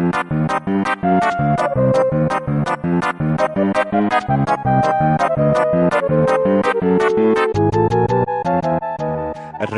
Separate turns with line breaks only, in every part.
Thank you.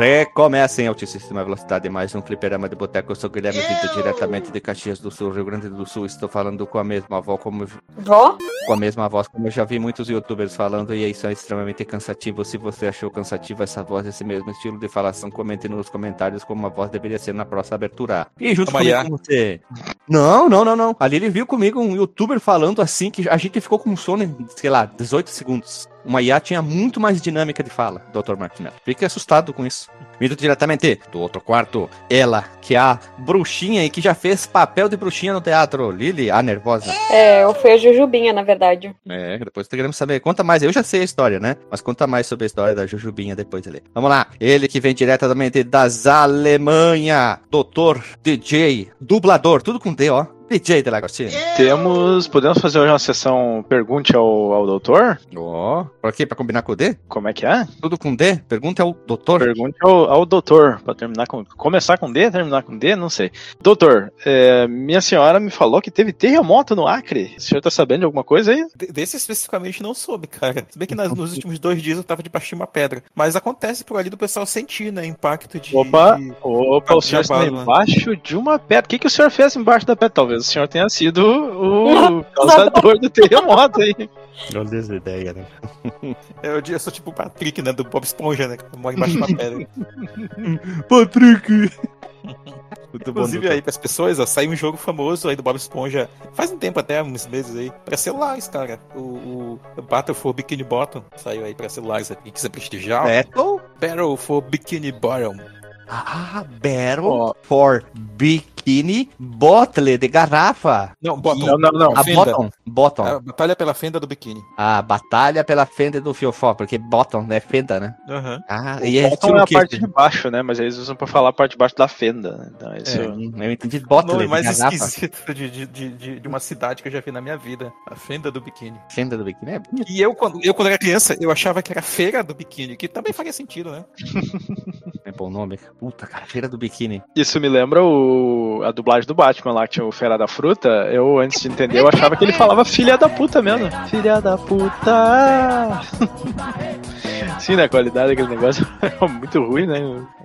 Recomeça em altíssima velocidade mais um fliperama de boteco. Eu sou Guilherme Vitor, diretamente de Caxias do Sul, Rio Grande do Sul. Estou falando com a mesma voz como
Vó?
com a mesma voz como eu já vi muitos youtubers falando e isso é extremamente cansativo. Se você achou cansativo essa voz, esse mesmo estilo de falação, comente nos comentários como a voz deveria ser na próxima abertura. E junto
Amanhã.
comigo com você. Não, não, não, não. Ali ele viu comigo um youtuber falando assim que a gente ficou com sono em, sei lá, 18 segundos. Uma IA tinha muito mais dinâmica de fala, Dr. Martinello. Fique assustado com isso. Vindo diretamente do outro quarto, ela, que é a bruxinha e que já fez papel de bruxinha no teatro, Lily, a nervosa.
É, eu fui a Jujubinha, na verdade.
É, depois queremos saber. Conta mais, eu já sei a história, né? Mas conta mais sobre a história da Jujubinha depois ali. Vamos lá, ele que vem diretamente das Alemanha, doutor, DJ, dublador, tudo com D, ó. DJ Delagostinho.
Temos. Podemos fazer hoje uma sessão pergunte ao, ao doutor?
Ó, pra quê? Pra combinar com o D?
Como é que é?
Tudo com D? Pergunta ao doutor.
Pergunte ao, ao doutor. Pra terminar com. Começar com D, terminar com D, não sei. Doutor, é, minha senhora me falou que teve terremoto no Acre. O senhor tá sabendo de alguma coisa aí?
De- Desse especificamente não soube, cara. Se bem que nas- nos últimos dois dias eu tava debaixo de uma pedra. Mas acontece por ali do pessoal sentir, né? Impacto de.
Opa,
de-
opa, o senhor está embaixo de uma pedra. O que, que o senhor fez embaixo da pedra? Talvez o senhor tenha sido o causador do terremoto aí.
Olha essa ideia, né?
Eu, eu sou tipo o Patrick, né? Do Bob Esponja, né? Que mora embaixo de uma pedra.
Patrick! Muito bom,
Inclusive
doutor.
aí pras pessoas, ó, saiu um jogo famoso aí do Bob Esponja faz um tempo até, uns meses aí, pra celulares, cara. O, o Battle for Bikini Bottom saiu aí pra celulares, aí, quem quiser prestigiar.
Battle?
Battle for Bikini Bottom.
Ah, Battle
Ó.
for Bikini Bottle de garrafa.
Não, Bottom.
Não, não, não.
A
fenda.
bottom. Bottom.
A batalha pela fenda do biquíni.
A batalha pela fenda do fiofó, porque bottom é fenda, né?
Aham.
Ah, e é
Bottom é a
que-
parte de baixo, né? Mas eles usam pra falar a parte de baixo da fenda. Né? Então, isso...
É, eu entendi
O
bottle
nome
de
mais
garrafa.
esquisito de, de, de, de- de uma cidade que eu já vi na minha vida. A fenda do biquíni.
Fenda do biquíni é bonito.
E eu quando, eu, quando era criança, eu achava que era feira do biquíni, que também faria sentido, né?
É bom nome. Puta, cara, feira do biquíni.
Isso me lembra o... a dublagem do Batman lá, que tinha o Fera da Fruta. Eu, antes de entender, eu achava que ele falava filha da puta mesmo. Filha da puta! Sim, né? A qualidade daquele negócio é muito ruim, né?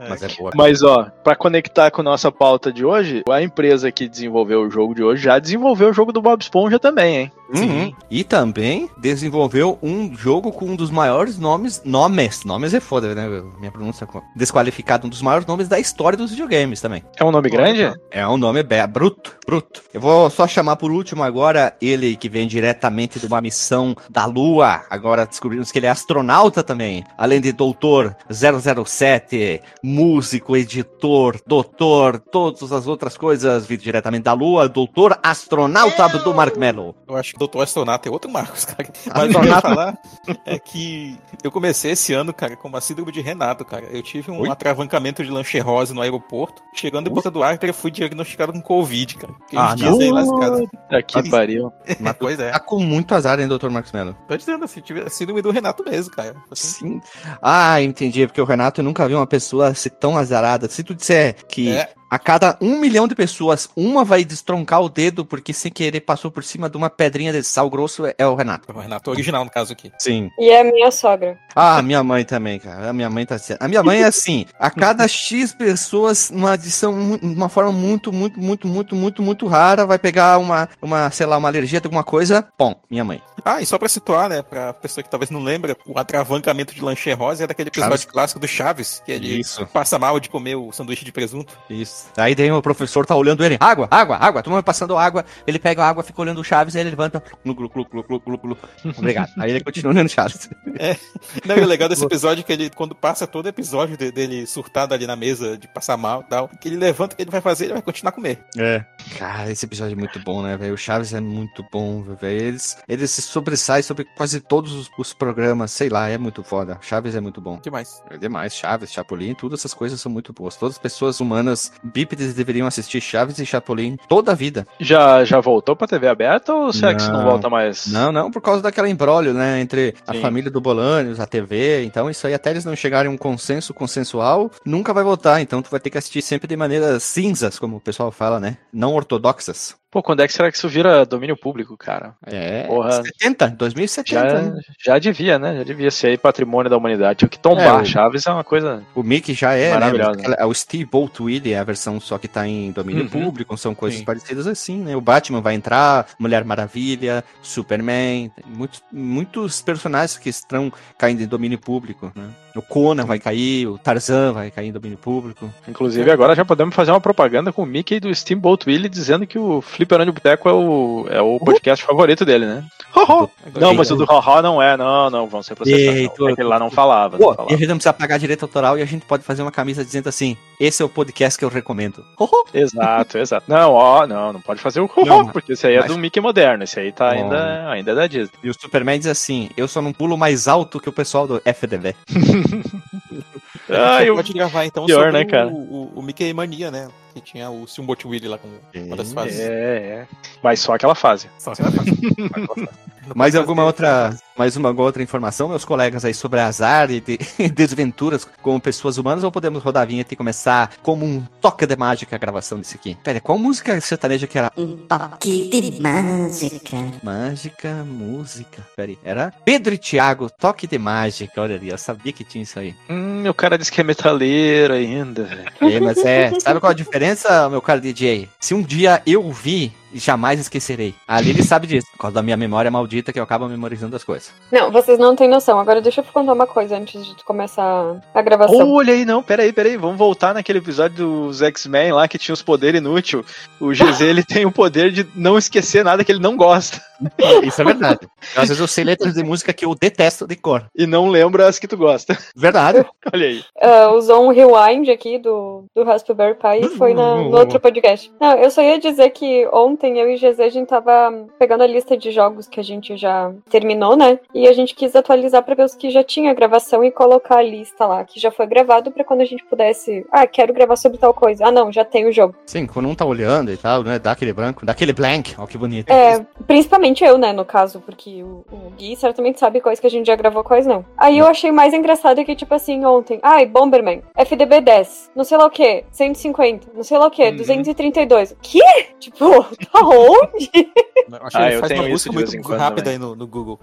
Mas é boa.
Mas ó, pra conectar com nossa pauta de hoje, a empresa que desenvolveu o jogo de hoje já desenvolveu o jogo do Bob Esponja também, hein?
Uhum. E também desenvolveu um jogo com um dos maiores nomes. Nomes. Nomes é foda, né? Minha pronúncia é desqualificada. Um dos maiores nomes da história dos videogames também.
É um nome grande?
É um nome be- bruto, bruto. Eu vou só chamar por último agora ele que vem diretamente de uma missão da Lua. Agora descobrimos que ele é astronauta também. Além de doutor 007, músico, editor, doutor, todas as outras coisas. Vindo diretamente da Lua, doutor astronauta Abdul Mark Mello.
Eu acho que Doutor Astronauta é outro Marcos, cara. Mas
Astronauta.
o que eu ia falar é que eu comecei esse ano, cara, com uma síndrome de Renato, cara. Eu tive um
Oi?
atravancamento de lancherrose no aeroporto. Chegando em Porto do Acre, eu fui diagnosticado com Covid, cara. Fiquei
Ah,
uns dias aí lascado.
Aqui
Mas-
pariu.
Mas
Pois é.
Tá com muito azar, hein, doutor Marcos Mello?
Tô dizendo assim, tive a síndrome do Renato mesmo, cara. Assim,
Sim. Ah, entendi. Porque o Renato nunca viu uma pessoa ser tão azarada. Se tu disser que
É.
a cada um milhão de pessoas, uma vai destroncar o dedo porque sem querer passou por cima de uma pedrinha de sal grosso, é- é o Renato.
o Renato original, no caso aqui.
Sim.
E é a minha sogra.
Ah, minha mãe também, cara. A minha mãe tá certa. A minha mãe é assim: a cada X pessoas, numa adição, uma forma muito, muito, muito, muito, muito, muito rara, vai pegar uma, uma, sei lá, uma alergia de alguma coisa. Bom, minha mãe.
Ah, e só pra situar, né, pra pessoa que talvez não lembra, o atravancamento de lancherose é daquele episódio
Chaves.
clássico do Chaves, que ele
Isso.
passa mal de comer o sanduíche de presunto.
Isso. Aí daí o professor tá olhando ele. Água, água, água. Todo mundo passando água. Ele pega a água, fica olhando o Chaves, aí ele levanta. Glu, glu, glu, glu, glu, glu, glu. Obrigado. Aí ele continua olhando o Chaves.
Não, e o legal desse episódio é que ele, quando passa todo episódio de- dele surtado ali na mesa, de passar mal e tal, que ele levanta, o que ele vai fazer, ele vai continuar a comer.
É. Cara, esse episódio é muito bom, né, velho? O Chaves é muito bom, velho. Eles, eles se sobressaem sobre quase todos os, os programas. Sei lá, é muito foda. Chaves é muito bom.
O que mais?
É demais. Chaves, Chapolin, todas essas coisas são muito boas. Todas as pessoas humanas bípedes deveriam assistir Chaves e Chapolin toda a vida.
Já, já voltou pra TV aberta ou será que isso não
Não.
volta mais?
Não, não, por causa daquela embrólio, né, entre a
Sim.
família do Bolanios, a TV, então isso aí até eles não chegarem a um consenso consensual, nunca vai voltar, então tu vai ter que assistir sempre de maneiras cinzas, como o pessoal fala, né, não ortodoxas.
Pô, quando é que será que isso vira domínio público, cara?
É,
Porra.
70, 2070.
Já,
né?
já devia, né? Já devia ser aí patrimônio da humanidade. Tinha que tombar.
É, o-
Chaves é uma coisa.
O Mickey já é, né?
Maravilhosa.
Aquela- O Steamboat Willie é a versão só que tá em domínio
Uhum.
público, são coisas
Sim.
parecidas assim, né? O Batman vai entrar, Mulher Maravilha, Superman, muitos, muitos personagens que estão caindo em domínio público, né? O Conan vai cair, o Tarzan vai cair em domínio público.
Inclusive, agora já podemos fazer uma propaganda com o Mickey do Steamboat Willie dizendo que o Fliperando de Boteco é o, é o podcast favorito dele, né? Não, mas o do Haha não é, não, não, vão ser processados.
Eita.
Aquele lá não falava.
Pô,
Não
e a gente não precisa pagar direito autoral e a gente pode fazer uma camisa dizendo assim: esse é o podcast que eu recomendo.
Exato, exato. Não, ó, não, não pode fazer o
Não,
Haha, porque esse aí é
mas-
do Mickey moderno, esse aí tá ainda, ainda é da Disney.
E o Superman diz assim: eu só não pulo mais alto que o pessoal do FDV.
Ah, eu-
pode gravar então
Pior,
sobre
né, cara?
O, o, o Mickey Mania, né? Que tinha o Steamboat Willie lá como uma das fases.
É, é. Mas só aquela fase.
Só vai fazer.
Mais alguma outra, mais uma outra informação, meus colegas aí sobre azar e de- desventuras com pessoas humanas, ou podemos rodar a vinheta e começar como um toque de mágica a gravação disso aqui? Pera, qual música sertaneja que era?
Um toque de mágica.
Mágica, música. Pera aí, era Pedro e Thiago, toque de mágica. Olha ali, eu sabia que tinha isso aí.
Hum, o cara disse que é metaleiro ainda.
É, mas é, sabe qual a diferença, meu caro DJ? Se um dia eu vi, jamais esquecerei. Ali ele sabe disso, por causa da minha memória maldita que eu acabo memorizando as coisas.
Não, vocês não têm noção. Agora deixa eu contar uma coisa antes de começar a gravação.
Olha aí, não, peraí, peraí, vamos voltar naquele episódio dos X-Men lá que tinha os poderes inúteis. O GZ ele tem o poder de não esquecer nada que ele não gosta
Isso é verdade. Às vezes eu sei letras de música que eu detesto de cor.
e não lembra as que tu gosta.
Verdade.
Olha aí.
Ah, usou um rewind aqui do, do Raspberry Pi e foi na, no outro podcast. Não, eu só ia dizer que ontem eu e GZ a gente tava pegando a lista de jogos que a gente já terminou, né? E a gente quis atualizar pra ver os que já tinha gravação e colocar a lista lá, que já foi gravado pra quando a gente pudesse. Ah, quero gravar sobre tal coisa. Ah, não, já tem o jogo.
Sim, quando um tá olhando e tal, né? Dá aquele branco, dá aquele blank. Ó, que bonito.
É, principalmente eu, né, no caso, porque o, o Gui certamente sabe quais que a gente já gravou, quais não. Aí eu achei mais engraçado que, tipo assim, ontem, ai, Bomberman, FDB 10, não sei lá o que, 150, não sei lá o que,
Uhum.
232. Que? Tipo, tá onde?
Acho que
Ah,
ele
eu
faz uma busca muito rápida
também.
aí no, no Google.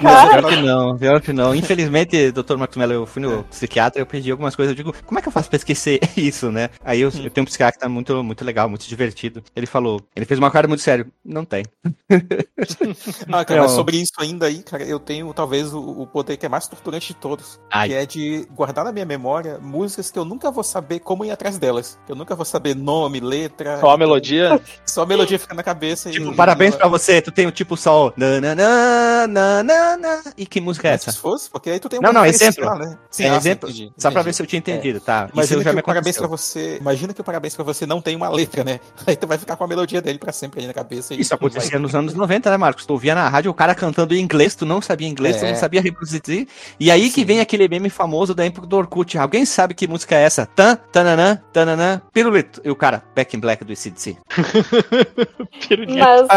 Cara.
Pior que não, pior que não. Infelizmente, doutor Marcos Mello, eu fui no psiquiatra, eu pedi algumas coisas, eu digo, como é que eu faço pra esquecer isso, né? Aí eu, eu tenho um psiquiatra muito, muito legal, muito divertido. Ele falou, ele fez uma cara muito sério, não tem.
Ah, cara, mas sobre isso ainda aí, cara, eu tenho talvez o, o poder que é mais torturante de todos.
Ai.
Que é de guardar na minha memória músicas que eu nunca vou saber como ir atrás delas. Que eu nunca vou saber nome, letra.
Só a melodia.
Só a melodia fica na cabeça
Tipo,
e.
parabéns pra você, tu tem o tipo sol. nananã. E que música é
Mas
essa?
Se fosse, porque aí tu tem
Não, não, exemplo.
referencial, Né? Sim,
É
ah,
exemplo,
entendi,
só pra
entendi.
ver se eu tinha entendido, tá? Isso
Imagina
já
que
me
parabéns pra você. Imagina que o parabéns pra você não tem uma letra, né? Aí tu vai ficar com a melodia dele pra sempre aí na cabeça. e
Isso
tu vai-
acontecia nos anos 90, né, Marcos? Tu ouvia na rádio o cara cantando em inglês, tu não sabia inglês, tu
É.
não sabia reproduzir. E aí que
Sim.
vem aquele meme famoso da época do Orkut. Alguém sabe que música é essa? Tan, tananã, tananã, pirulito. E o cara, Back in Black do ACDC.
Mas.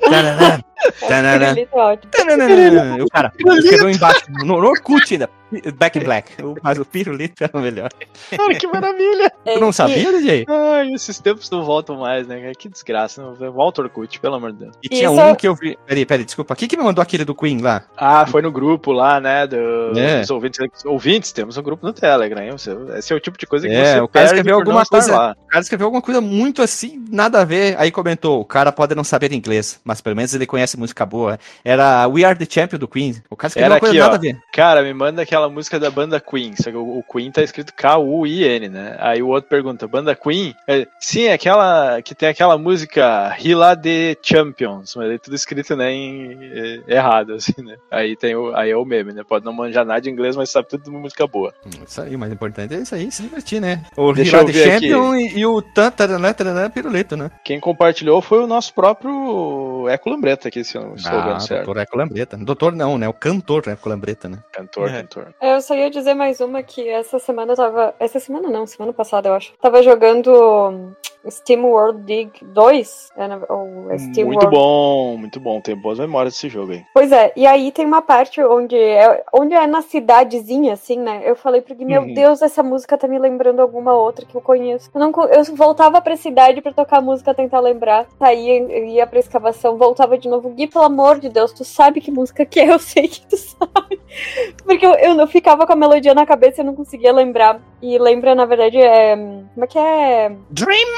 Tananã, tananã,
Pirulito é ótimo.
tananã. E o cara, escreveu embaixo, no, no Orkut ainda, Back in Black. Mas o pirulito era o melhor.
Cara, que maravilha.
É,
Tu não sabia, DJ?
Ai, esses tempos não voltam mais, né? Que desgraça. Não. Volta Orkut, pelo amor de Deus.
E tinha
Isso-
um que eu vi. Peraí, peraí, desculpa. Quem que me mandou aquele do Queen lá?
Ah, foi no grupo lá, né? Do,
É.
Dos ouvintes. Ouvintes, temos um grupo no Telegram, hein? Esse é o tipo de coisa que
É,
você
o cara escreveu alguma coisa-
lá.
O cara escreveu alguma coisa muito assim, nada a ver. Aí comentou: o cara pode não saber inglês, mas pelo menos ele conhece música boa. Era We Are the Champion do Queen. O cara escreveu
Era
uma coisa
aqui,
nada
ó.
a ver.
Cara, me manda aquela música da banda Queen. Só que o, Queen tá escrito K-U-I-N, né? Aí o outro pergunta: banda Queen? É, sim, é aquela que tem aquela música Hila de Champions, mas aí tudo escrito né, em, é, errado, assim, né? Aí, tem o, aí é o meme, né? Pode não manjar nada de inglês, mas sabe tudo de música boa.
Hum, Isso aí, o mais importante é isso aí, se divertir, né? O
Deixa
Hila
ver
Champion e, e o tan, taranã, taranã, pirulito, né?
Quem compartilhou foi o nosso próprio Eco Lambreta aqui, se eu não estou
Ah,
vendo certo.
doutor Eco Lambreta. Doutor não, né? O cantor Eco Lambreta, né?
Cantor,
É.
cantor.
Eu só ia dizer mais uma que essa semana eu tava. Essa semana não, semana passada eu acho. Tava jogando Steam World Dig 2. É, na- ou é Steam
Muito
World
bom, muito bom. Tenho boas memórias desse jogo aí.
Pois é, e aí tem uma parte onde é, onde é na cidadezinha, assim, né? Eu falei pro Gui, meu
Uhum.
Deus, essa música tá me lembrando alguma outra que eu conheço. Eu, não, eu voltava pra cidade pra tocar a música, tentar lembrar, saía, eu ia pra escavação, voltava de novo. Gui, pelo amor de Deus, tu sabe que música que é? Eu sei que tu sabe. Porque eu, eu não ficava com a melodia na cabeça e eu não conseguia lembrar. E lembra, na verdade, é. Como é que é?
Dream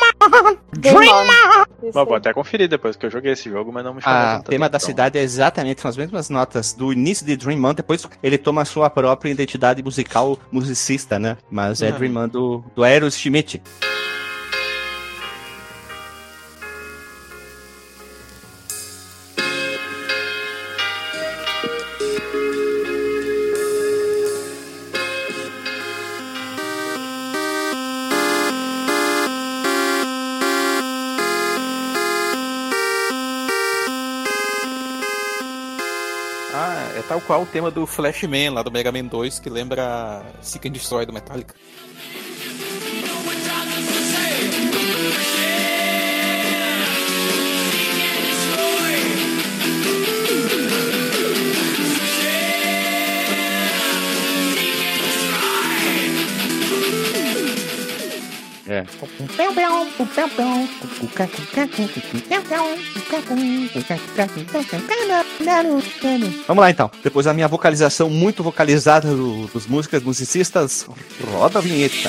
Dream
Mas vou até conferir depois que eu joguei esse jogo, mas não me chamou
A
tanta
tema da
atenção.
cidade é exatamente são as mesmas notas do início de Dream On, depois ele toma a sua própria identidade musical musicista, né? Mas é
Uhum.
Dream On do, do Aeros Schmidt.
Qual o tema do Flashman lá do Mega Man 2, que lembra Seek and Destroy do Metallica.
É. Vamos lá então. Depois da minha vocalização muito vocalizada do- dos músicas musicistas, roda a vinheta.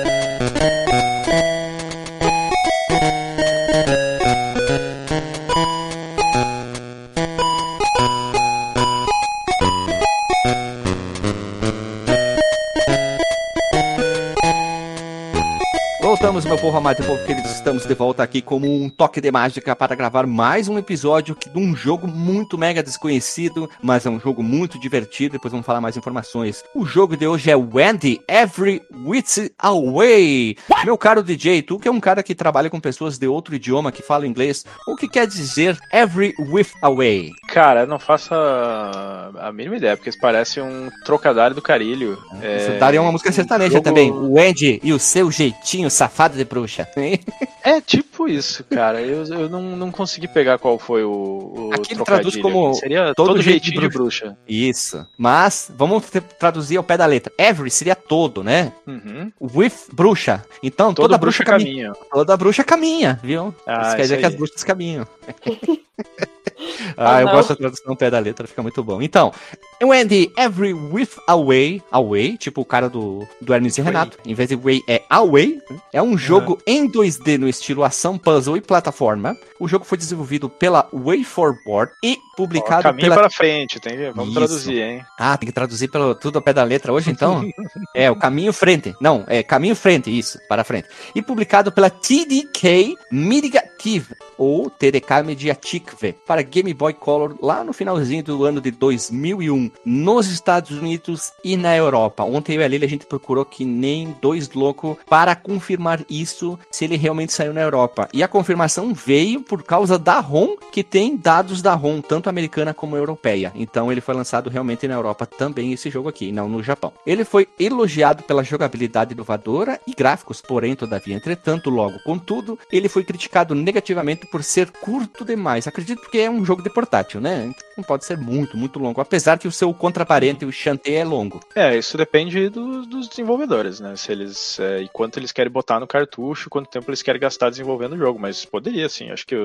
Voltamos, meu povo amado e povo querido, estamos de volta aqui como um toque de mágica para gravar mais um episódio de um jogo muito mega desconhecido, mas é um jogo muito divertido, depois vamos falar mais informações. O jogo de hoje é Wendy Every Wits Away. Meu caro DJ, tu que é um cara que trabalha com pessoas de outro idioma que falam inglês, o que quer dizer Every With Away?
Cara, não faço a, mínima ideia, porque isso parece um trocadilho do carilho.
Isso daria uma música sertaneja
jogo-
também. O Wendy e o seu jeitinho safado de bruxa.
É tipo isso, cara. Eu, eu não, não consegui pegar qual foi o, o
Aqui ele traduz como
Seria
todo
todo,
jeito de
jeitinho de bruxa.
Isso. Mas vamos traduzir ao pé da letra. Every seria todo, né?
Uhum.
With bruxa. Então
Toda
toda,
bruxa
bruxa, caminha.
caminha.
Toda bruxa caminha, viu?
Ah,
isso quer
isso
dizer que
aí.
as bruxas caminham.
Ah,
ah, eu gosto da tradução pé da letra, fica muito bom. Então, Wendy, every with away, away, tipo o cara do, do Hermes e Renato, em vez de way é away, né? é um jogo em 2D no estilo ação, puzzle e plataforma. O jogo foi desenvolvido pela WayForward e
Ó,
publicado
caminho
pela
para frente, tem que, vamos
Isso.
traduzir, hein?
Ah, tem que traduzir pelo, tudo ao pé da letra hoje, então? é, o caminho frente. Não, é caminho frente, isso, para frente. E publicado pela TDK Mediative, ou TDK Mediative, para Game Boy Color, lá no finalzinho do ano de 2001, nos Estados Unidos e na Europa. Ontem eu e a Lili, a gente procurou que nem dois loucos para confirmar isso, se ele realmente saiu na Europa. E a confirmação veio por causa da ROM, que tem dados da ROM, tanto americana como europeia. Então ele foi lançado realmente na Europa também, esse jogo aqui, não no Japão. Ele foi elogiado pela jogabilidade inovadora e gráficos, porém, todavia, entretanto, logo, contudo, ele foi criticado negativamente por ser curto demais. Acredito que é um jogo de portátil, né? Não pode ser muito, muito longo, apesar que o seu contraparente, o Shantae, é longo.
É, isso depende do- dos desenvolvedores, né? Se eles. É, e quanto eles querem botar no cartucho, quanto tempo eles querem gastar desenvolvendo o jogo. Mas poderia, sim. Acho que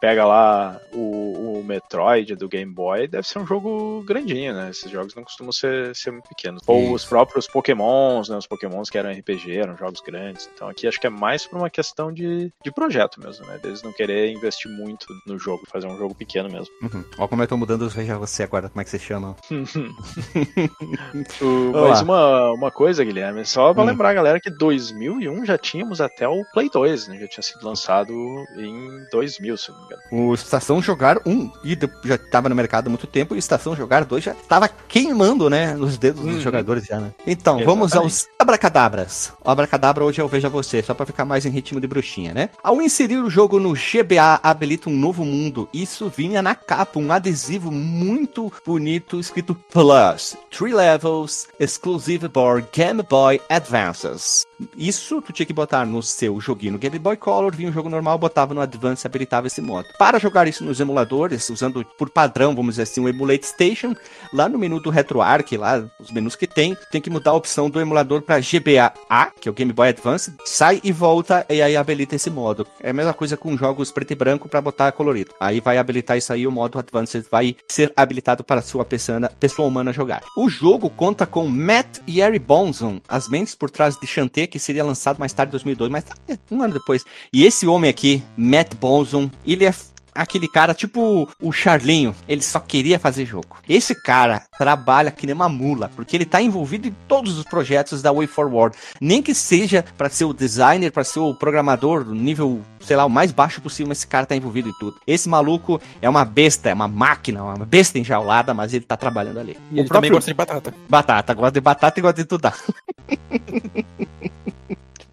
pega lá o, o Metroid do Game Boy, deve ser um jogo grandinho, né? Esses jogos não costumam ser, ser muito pequenos. Ou os próprios Pokémons, né? Os Pokémons que eram RPG, eram jogos grandes. Então aqui acho que é mais por uma questão de, de projeto mesmo, né? Deles não querer investir muito no jogo, fazer um jogo pequeno mesmo.
Uhum. Ó como eu tô mudando os veja você agora, como é que você chama?
O- mas uma, uma coisa, Guilherme, só pra
Hum.
lembrar, galera, que 2001 já tínhamos até o Play 2, né? Já tinha sido lançado em 2000, se não me engano.
O Estação Jogar 1 e de- já tava no mercado há muito tempo, e o Estação Jogar 2 já tava queimando, né, nos dedos
Uhum.
dos jogadores já, né? Então, vamos aos abracadabras. O abracadabra hoje eu vejo a você, só pra ficar mais em ritmo de bruxinha, né? Ao inserir o jogo no GBA, habilita um novo mundo. Isso vinha na capa, um adesivo muito bonito escrito Plus. Three levels, exclusive for Game Boy Advances. Isso tu tinha que botar no seu joguinho no Game Boy Color, vinha um jogo normal, botava no Advance e habilitava esse modo. Para jogar isso nos emuladores, usando por padrão, vamos dizer assim, o Emulate Station, lá no menu do RetroArch, lá os menus que tem, tem que mudar a opção do emulador para GBA A, que é o Game Boy Advance, sai e volta e aí habilita esse modo. É a mesma coisa com jogos preto e branco para botar colorido. Aí vai habilitar isso aí, o modo Advanced vai ser habilitado para sua pessoa, humana jogar. O jogo conta com Matt e Harry Bonson, as mentes por trás de Shantae, que seria lançado mais tarde em 2002, mas um ano depois. E esse homem aqui, Matt Bonson, ele é aquele cara tipo o Charlinho, ele só queria fazer jogo. Esse cara trabalha que nem uma mula, porque ele tá envolvido em todos os projetos da Way Forward, nem que seja para ser o designer, para ser o programador do nível, sei lá, o mais baixo possível, mas esse cara tá envolvido em tudo. Esse maluco é uma besta, é uma máquina, uma besta enjaulada, mas ele tá trabalhando ali.
E ele também gosta de batata.
Batata, gosta de batata e gosta de estudar.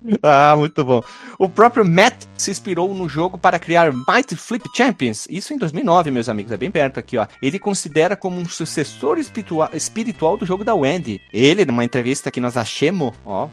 ah, muito bom. O próprio Matt se inspirou no jogo para criar Mighty Flip Champions. Isso em 2009, meus amigos, é bem perto aqui, ó. Ele considera como um sucessor espiritual, do jogo da Wendy. Ele, numa entrevista que nós achamos, ó,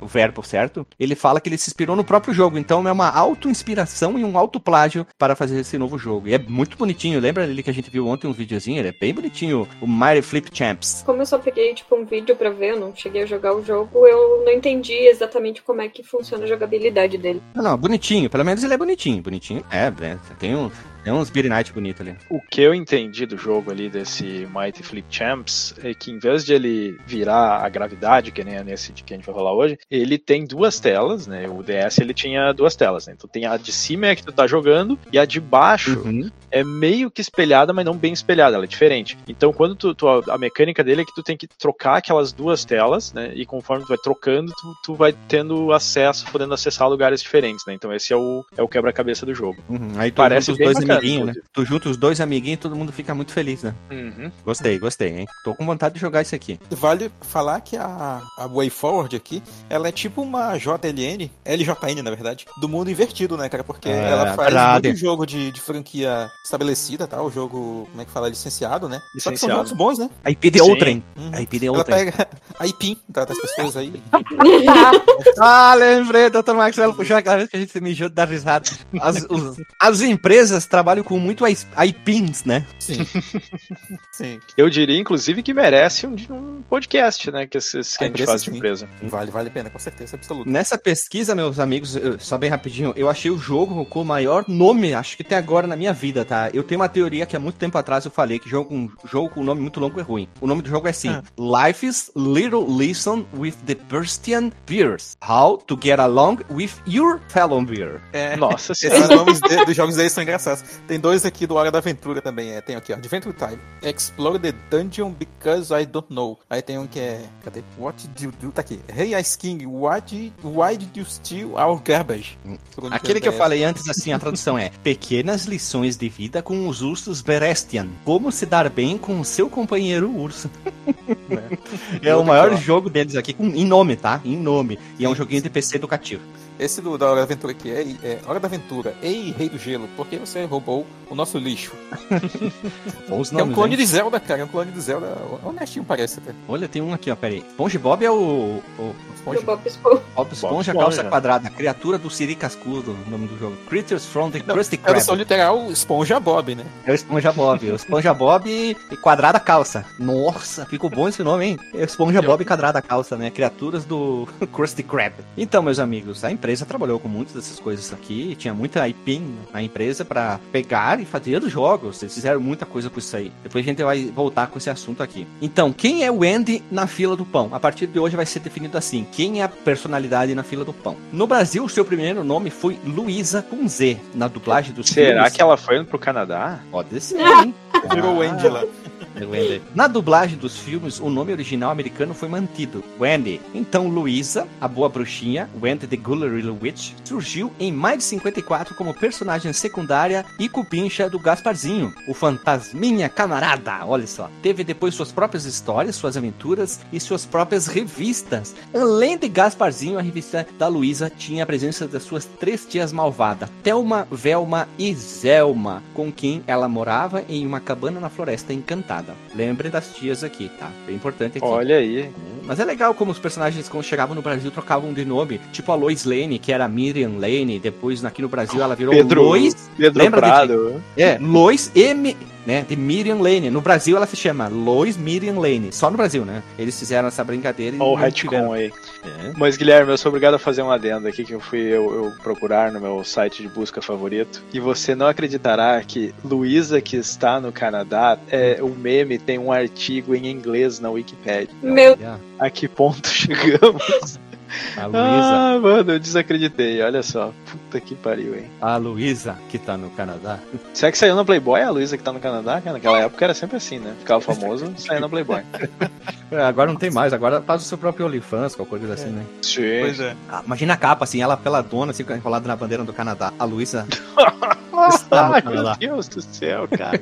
o verbo certo, ele fala que ele se inspirou no próprio jogo. Então é uma auto-inspiração e um auto-plágio para fazer esse novo jogo. E é muito bonitinho. Lembra ali que a gente viu ontem um videozinho? Ele é bem bonitinho. O Mighty Flip Champs.
Como eu só peguei, tipo, um vídeo pra ver, eu não cheguei a jogar o jogo, eu não entendi exatamente como é que funciona a jogabilidade dele.
Não, não, bonitinho. Pelo menos ele é bonitinho. Bonitinho. É, é tem, um, tem uns Beat Night bonito ali.
O que eu entendi do jogo ali, desse Mighty Flip Champs, é que em vez de ele virar a gravidade, que nem é nesse de que a gente vai falar hoje, ele tem duas telas, né? O DS ele tinha duas telas, né? Então tem a de cima é a que tu tá jogando, e a de baixo
Uhum.
é meio que espelhada, mas não bem espelhada, ela é diferente. Então, quando tu, tu- a mecânica dele é que tu tem que trocar aquelas duas telas, né? E conforme tu vai trocando, tu, tu vai tendo acesso, podendo acessar lugares diferentes, né? Então esse é o, é o quebra-cabeça do jogo.
Uhum. Aí tu
Parece
os dois amiguinhos, né? Tu junta os dois amiguinhos e todo mundo fica muito feliz, né?
Uhum.
Gostei, gostei, hein? Tô com vontade de jogar isso aqui.
Vale falar que a, a Way Forward aqui, ela é tipo uma JLN, LJN na verdade, do mundo invertido, né, cara? Porque
É,
ela faz
verdade.
muito jogo de, de franquia estabelecida, tá? O jogo, como é que fala? Licenciado, né? Só que são
Licenciado.
jogos bons, né?
A IP de outrem.
Uhum.
A IP de
Ela
outrem.
pega a IPIN tá, das pessoas aí.
Ah, lembrei, Dr. Maxwell puxou aquela vez que a gente se mijou de dar risada. As, os- as empresas trabalham com muito IPs, né?
Sim. Sim.
Eu diria, inclusive, que merece um, um podcast, né? Que, esses, que a,
A
gente
empresa,
faz de
sim.
empresa.
Vale, vale a pena, com certeza absoluta.
Nessa pesquisa, meus amigos, eu- só bem rapidinho, eu achei o jogo com o maior nome, acho que até agora na minha vida, tá? Eu tenho uma teoria que há muito tempo atrás eu falei que jogo com, jogo com nome muito longo é ruim. O nome do jogo é assim:
Ah.
Life's Little Lesson with the Burstian Beers. How to get along with your fellow beer.
É,
Nossa
Esses nomes de- dos jogos deles são engraçados. Tem dois aqui do Hora da Aventura também. É, tem aqui, ó. Adventure Time. Explore the dungeon because I don't know. Aí tem um que é. Cadê? What did you do? Tá aqui. Hey, Ice King, why did, why did you steal our garbage? Segundo
Aquele que eu
é-
falei antes, assim, a tradução é Pequenas lições de vida com os ursos Berestian. Como se dar bem com o seu companheiro urso. é o maior jogo deles aqui, com, em nome, tá? Em nome. E é um joguinho de PC educativo.
Esse do, da Hora da Aventura aqui é, é Hora da Aventura. Ei, Rei do Gelo, por que você roubou o nosso lixo?
Bons
Que é um
nomes,
clone
hein?
de Zelda, cara. É um clone de Zelda. Honestinho parece até.
Olha, tem um aqui, ó, peraí. SpongeBob é o, o
Esponja.
Bob Esponja.
Bob Esponja, calça quadrada, criatura do Siri Cascudo, o nome do jogo. Creatures from the
Não,
Krusty Krab.
tradução literal, Esponja Bob, né?
É o Esponja Bob. O Esponja Bob e quadrada calça. Nossa, ficou bom esse nome, hein? É o Esponja Bob e quadrada calça, né? Criaturas do Krusty Krab. Então, meus amigos, a empresa empresa trabalhou com muitas dessas coisas aqui, tinha muita IP na empresa pra pegar e fazer os jogos. Eles fizeram muita coisa com isso aí. Depois a gente vai voltar com esse assunto aqui. Então, quem é o Andy na fila do pão? A partir de hoje vai ser definido assim: quem é a personalidade na fila do pão? No Brasil, o seu primeiro nome foi Luísa com Z, na dublagem do
Será que ela foi indo pro Canadá?
Pode ser, hein?
Virou o Andy lá.
Wendy. Na dublagem dos filmes, o nome original americano foi mantido, Wendy. Então, Luisa, a boa bruxinha, Wendy the Gullery Witch, surgiu em mais de 54 como personagem secundária e cupincha do Gasparzinho, o fantasminha camarada. Olha só. Teve depois suas próprias histórias, suas aventuras e suas próprias revistas. Além de Gasparzinho, a revista da Luisa tinha a presença das suas três tias malvadas, Thelma, Velma e Zelma, com quem ela morava em uma cabana na floresta encantada. Lembre das tias aqui, tá? Bem importante aqui.
Olha aí.
Mas é legal como os personagens, quando chegavam no Brasil, trocavam de nome. Tipo a Lois Lane, que era Miriam Lane. Depois, aqui no Brasil, ela virou
Pedro,
Lois.
Pedro
Lembra de-
Prado.
É, Lois e... Né, de Miriam Lane. No Brasil, ela se chama Lois Miriam Lane. Só no Brasil, né? Eles fizeram essa brincadeira e...
Olha o retcon aí.
É.
Mas, Guilherme, eu sou obrigado a fazer um adendo aqui que eu fui eu, eu procurar no meu site de busca favorito. E você não acreditará que Luísa, que está no Canadá, é, o meme tem um artigo em inglês na Wikipedia.
Meu
A que ponto chegamos?
A Luísa.
Ah, mano, eu desacreditei. Olha só. Puta que pariu, hein?
A Luísa, que tá no Canadá.
Será que saiu na Playboy a Luísa que tá no Canadá? Naquela época era sempre assim, né? Ficava famoso, saía na Playboy.
É, agora não tem mais. Agora faz o seu próprio OnlyFans, qualquer coisa assim, né?
Sim.
Pois é.
Ah, imagina a capa, assim, ela pela dona, assim, enrolada na bandeira do Canadá. A Luísa
Ai, meu Deus do céu, cara.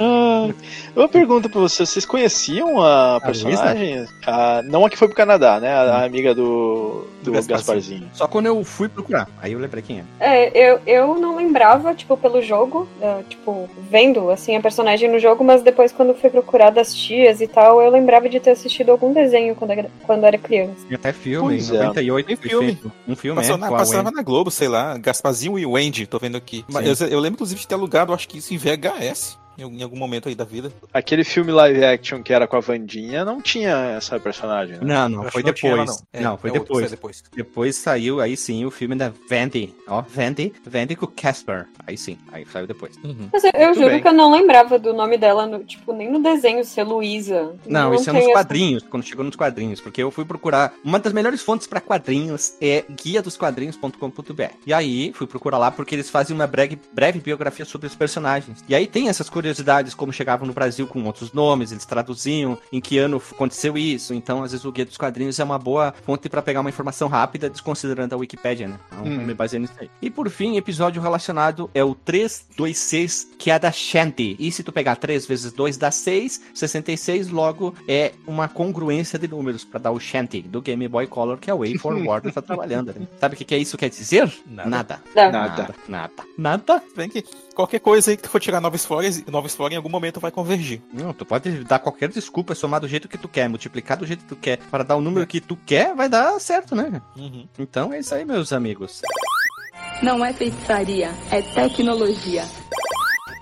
Ah, uma pergunta pra vocês: vocês conheciam a personagem? A- não a que foi pro Canadá, né? A, a amiga do, do,
Do Gasparzinho.
Gasparzinho.
Só quando eu fui procurar. Aí eu lembrei quem é.
É, eu, eu não lembrava, tipo, pelo jogo, é, tipo, vendo, assim, a personagem no jogo, mas depois quando fui procurar das tias e tal, eu lembrava de ter assistido algum desenho quando era, quando era criança.
Tem até filme,
Pois
em
é.
98
Tem
foi
filme.
feito. Um filme,
Passou
é,
na, passava
Wendy.
na Globo, sei lá, Gasparzinho e Wendy, tô vendo aqui. Mas eu, eu lembro, inclusive, de ter alugado, acho que isso em VHS, em, algum- momento aí da vida.
Aquele filme live action que era com a Vandinha não tinha essa personagem, né?
Não, não,
Eu
foi
não
depois.
ela,
não.
É,
foi
é
depois.
depois.
Depois saiu, aí sim, o filme da Vandy. Ó, Vandy, Vandy com o Casper. Aí sim, aí saiu depois.
Uhum.
Mas eu, eu juro
bem.
que eu não lembrava do nome dela, no, tipo, nem no desenho ser Luísa.
Não, isso é nos
essa-
quadrinhos, quando chegou nos quadrinhos, porque eu fui procurar. Uma das melhores fontes pra quadrinhos é guia dos quadrinhos.com.br. E aí fui procurar lá porque eles fazem uma breve, breve biografia sobre os personagens. E aí tem essas curiosidades, como chegavam no Brasil com outros nomes, eles traduziam em que ano aconteceu isso. Então, às vezes, o guia dos quadrinhos é uma boa fonte pra pegar uma informação rápida, desconsiderando a Wikipédia, né? Então,
Hum.
me baseando nisso aí. E por fim, episódio relacionado é o 326, que é da Shanty. E se tu pegar 3 vezes 2 dá 6, 66, logo é uma congruência de números pra dar o Shanty do Game Boy Color que a Way Forward tá trabalhando. né? Sabe o que, que é isso quer dizer?
Nada.
Nada.
Não.
Nada.
Nada. Nada.
Bem que qualquer coisa aí que tu for tirar nova história, nova história em algum momento vai convergir.
Não, tu pode dar qualquer desculpa, somar do jeito que tu quer, multiplicar do jeito que tu quer, para dar o número que tu quer, vai dar certo, né?
Uhum.
Então é isso aí, meus amigos.
Não é feitiçaria, é tecnologia.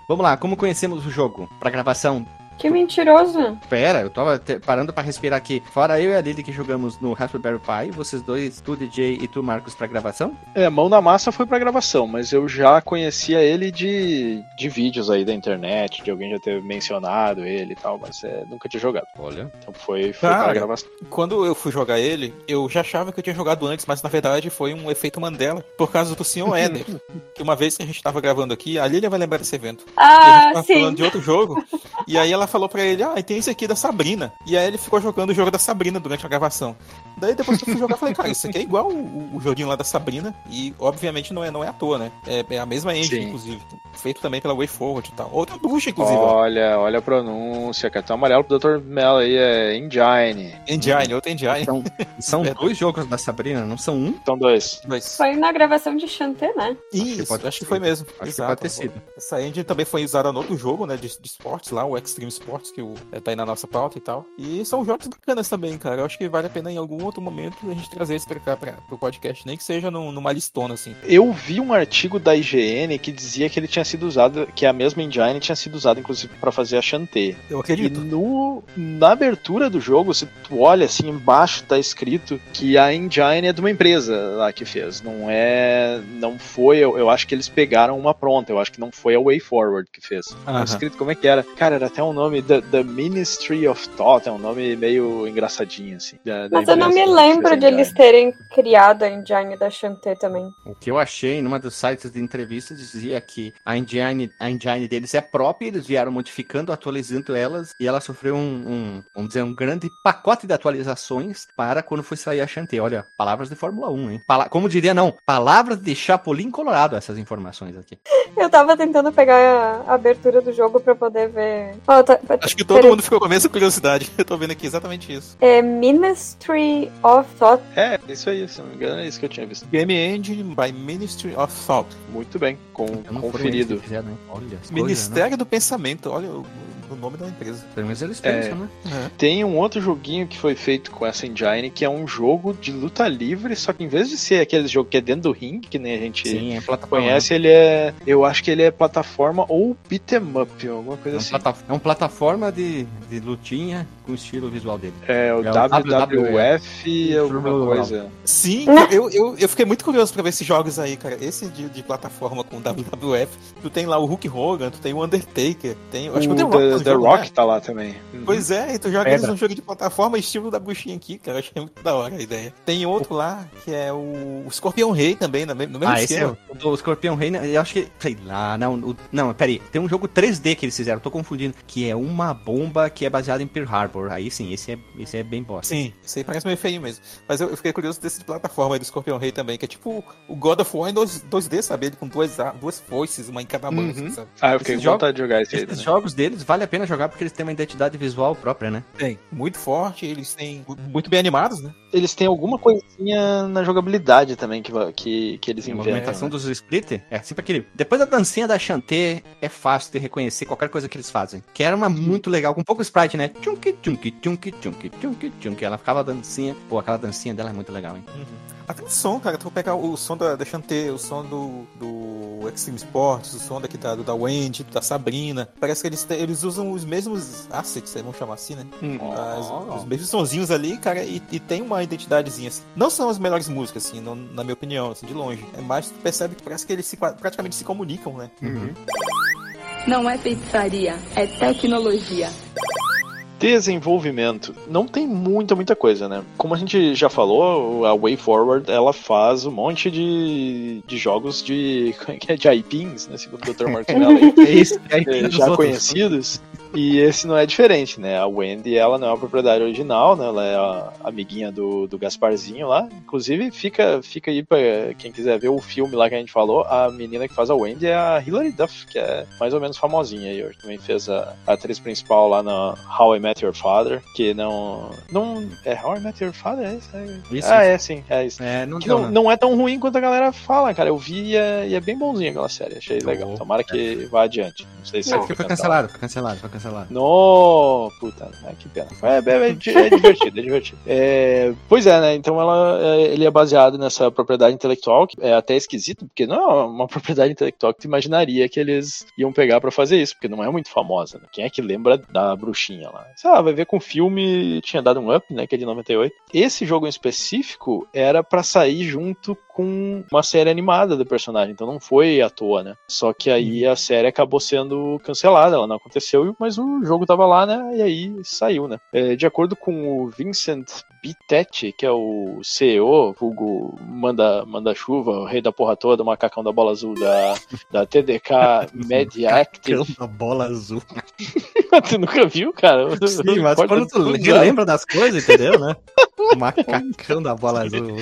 Vamos lá, como conhecemos o jogo? Pra gravação
Que mentiroso.
Pera, eu tava te- parando pra respirar aqui. Fora eu e a Lily que jogamos no Raspberry Pi, vocês dois, tu DJ e tu Marcos pra gravação?
É, Mão na Massa foi pra gravação, mas eu já conhecia ele de, de vídeos aí da internet, de alguém já ter mencionado ele e tal, mas é, nunca tinha jogado.
Olha.
Então foi, foi
Cara.
pra gravação.
Quando eu fui jogar ele, eu já achava que eu tinha jogado antes, mas na verdade foi um efeito Mandela por causa do Sr. Éder. que uma vez que a gente tava gravando aqui, a Lilia vai lembrar desse evento. e a
Ah,
gente tava
sim.
falando de outro jogo. e aí ela falou pra ele, ah, e tem esse aqui da Sabrina. E aí ele ficou jogando o jogo da Sabrina durante a gravação. Daí depois que eu fui jogar, eu falei, cara, isso aqui é igual o, o joguinho lá da Sabrina. E obviamente não é, não é à toa, né? É, é a mesma engine,
Sim.
inclusive. Feito também pela WayForward e tal. Outra bruxa, inclusive. ó.
Olha, olha a pronúncia, cartão amarelo pro Dr. Mello aí é Engine.
Engine, outra engine.
São, são
É.
dois jogos da Sabrina, não são um?
São dois.
Mas...
Foi na gravação de Chanté, né?
Isso,
pode
acho
ter
que foi mesmo.
Acho que
Exato.
pode ter sido.
Essa engine também foi usada no outro jogo, né, de, de esportes lá, o Extreme Sports, que o, é, tá aí na nossa pauta e tal. E são jogos bacanas também, cara. Eu acho que vale a pena em algum outro momento a gente trazer isso pra cá, pra, pro podcast, nem que seja num- numa listona, assim.
Eu vi um artigo da IGN que dizia que ele tinha sido usada, que a mesma engine tinha sido usada inclusive para fazer a Shantae.
Eu
E
acredito.
no, na abertura do jogo, se tu olha assim embaixo tá escrito que a engine é de uma empresa lá que fez. Não é, não foi, eu, eu acho que eles pegaram uma pronta. Eu acho que não foi a Way Forward que fez.
Aham.
escrito como é que era. Cara, era até um nome the, the Ministry of Thought, é um nome meio engraçadinho assim. da- da
Mas eu não me lembro de eles terem criado a engine da Shantae também.
O que eu achei numa dos sites de entrevistas dizia que a engine, a engine deles é própria, eles vieram modificando, atualizando elas, e ela sofreu um, um, vamos dizer, um grande pacote de atualizações para quando foi sair a Shantae. Olha, palavras de Fórmula 1, hein? Pala- Como diria, não, palavras de Chapolin Colorado, essas informações aqui.
Eu tava tentando pegar a abertura do jogo pra poder ver. Ó, tá-
Acho que todo mundo ficou com a mesma curiosidade. Eu tô vendo aqui exatamente isso.
É Ministry of Thought.
É, isso aí, se não me engano, é isso que eu tinha visto.
Game Engine by Ministry of Thought.
Muito bem, com, conferido.
fizeram, hein? Olha, coisas, né?
Ministério do Pensamento. Olha o, o nome da empresa.
Pelo menos eles
É.
pensam, né?
Tem um outro joguinho que foi feito com essa engine, que é um jogo de luta livre, só que em vez de ser aquele jogo que é dentro do ringue, que nem a gente
Sim, é
conhece, ele é. Eu acho que ele é plataforma ou beat 'em up, alguma
É
coisa
um,
assim.
é um plataforma de, de lutinha com o estilo visual dele.
É o
É o
WWF, alguma coisa.
Sim,
Né?
eu, eu, eu fiquei muito curioso pra ver esses jogos aí, cara. Esse de, de plataforma com WWF. Tu tem lá o Hulk Hogan, tu tem o Undertaker, tem. eu Acho que
o
o The Rock,
The,
jogo,
Rock
né?
tá lá também.
Pois é, e tu joga eles num jogo de plataforma estilo da bruxinha aqui, cara. Eu achei muito da hora a ideia. Tem outro lá, que é o, o Escorpião Rei também, no mesmo
Ah, esse é
esquema.
o do Escorpião Rei, né? eu acho que, sei lá, não, o- não, peraí, tem um jogo 3D que eles fizeram, tô confundindo, que é uma bomba que é baseada em Pearl Harbor, aí sim, esse é, esse é bem bosta.
Sim, isso aí parece meio feio mesmo. Mas eu, eu fiquei curioso desse de plataforma aí do Escorpião Rei também, que é tipo o God of War em 2, 2D, sabe? Ele com duas, a- duas foices, uma em cada mão,
Uhum.
sabe?
Ah, eu fiquei com vontade de jogar esse aí.
Esses
né?
jogos deles vale a pena jogar porque eles têm uma identidade visual própria, né?
Tem. Muito forte, eles têm muito bem animados, né?
Eles têm alguma coisinha na jogabilidade também que, que, que eles
A
inventam.
movimentação
né?
dos split é sempre aquele. Depois da dancinha da Chanté, é fácil de reconhecer qualquer coisa que eles fazem. Que muito legal, com pouco sprite, né? Tchunki, tchunki, tchunki, tchunki, tchunki, tchunki. Ela ficava dancinha. Pô, aquela dancinha dela é muito legal, hein?
Até o som, cara. Tu vai pegar o som da, da Shantae, o som do, do Extreme Sports, o som daqui da, do, da Wendy, da Sabrina. Parece que eles, eles usam os mesmos assets, vamos chamar assim, né?
Hum.
As- os mesmos sonzinhos ali, cara, e, e tem uma identidadezinha assim. Não são as melhores músicas, assim, não- na minha opinião, assim, de longe. É mais tu percebe que parece que eles se, praticamente se comunicam, né?
Não é feitiçaria, é tecnologia.
Desenvolvimento. Não tem muita, muita coisa, né? Como a gente já falou, a Way Forward, ela faz um monte de, de jogos de, como é que é? de IPs, né? Segundo o Dr. Martinelli.
É isso, é
já
outros.
E esse não é diferente, né? A Wendy, ela não é uma propriedade original, né? Ela é a amiguinha do, do Gasparzinho lá. Inclusive, fica, fica aí pra quem quiser ver o filme lá que a gente falou. A menina que faz a Wendy é a Hilary Duff, que é mais ou menos famosinha aí. Hoje também fez a, a atriz principal lá na How I Met Your Father, que não... não é How I Met Your Father? É isso? É,
Isso,
ah, é sim, é isso.
É, não
não,
né?
não é tão ruim quanto a galera fala, cara. Eu vi e é, e é bem bonzinha aquela série. Achei legal. Tomara que vá adiante. Não sei se
Não, porque foi cancelado, foi cancelado, foi cancelado.
No, puta, né, que pena. É, é, é é divertido, é divertido. É, pois é, né? Então ela, é, ele é baseado nessa propriedade intelectual, que é até esquisito, porque não é uma propriedade intelectual que tu imaginaria que eles iam pegar pra fazer isso, porque não é muito famosa. Né? Quem é que lembra da bruxinha lá? Sei lá, vai ver com o filme, tinha dado um up, né? Que é de 98. Esse jogo em específico era pra sair junto com uma série animada do personagem, então não foi à toa, né? Só que aí a série acabou sendo cancelada, ela não aconteceu, mas o jogo tava lá, né? E aí saiu, né? É, de acordo com o Vincent Bittetti, que é o CEO, vulgo manda, manda chuva, o rei da porra toda, o macacão da bola azul da, da TDK Media Active.
Uma bola azul.
tu nunca viu, cara?
Sim, mas
Pode-
quando tu
já.
relembra das coisas, entendeu, né? O macacão da bola azul.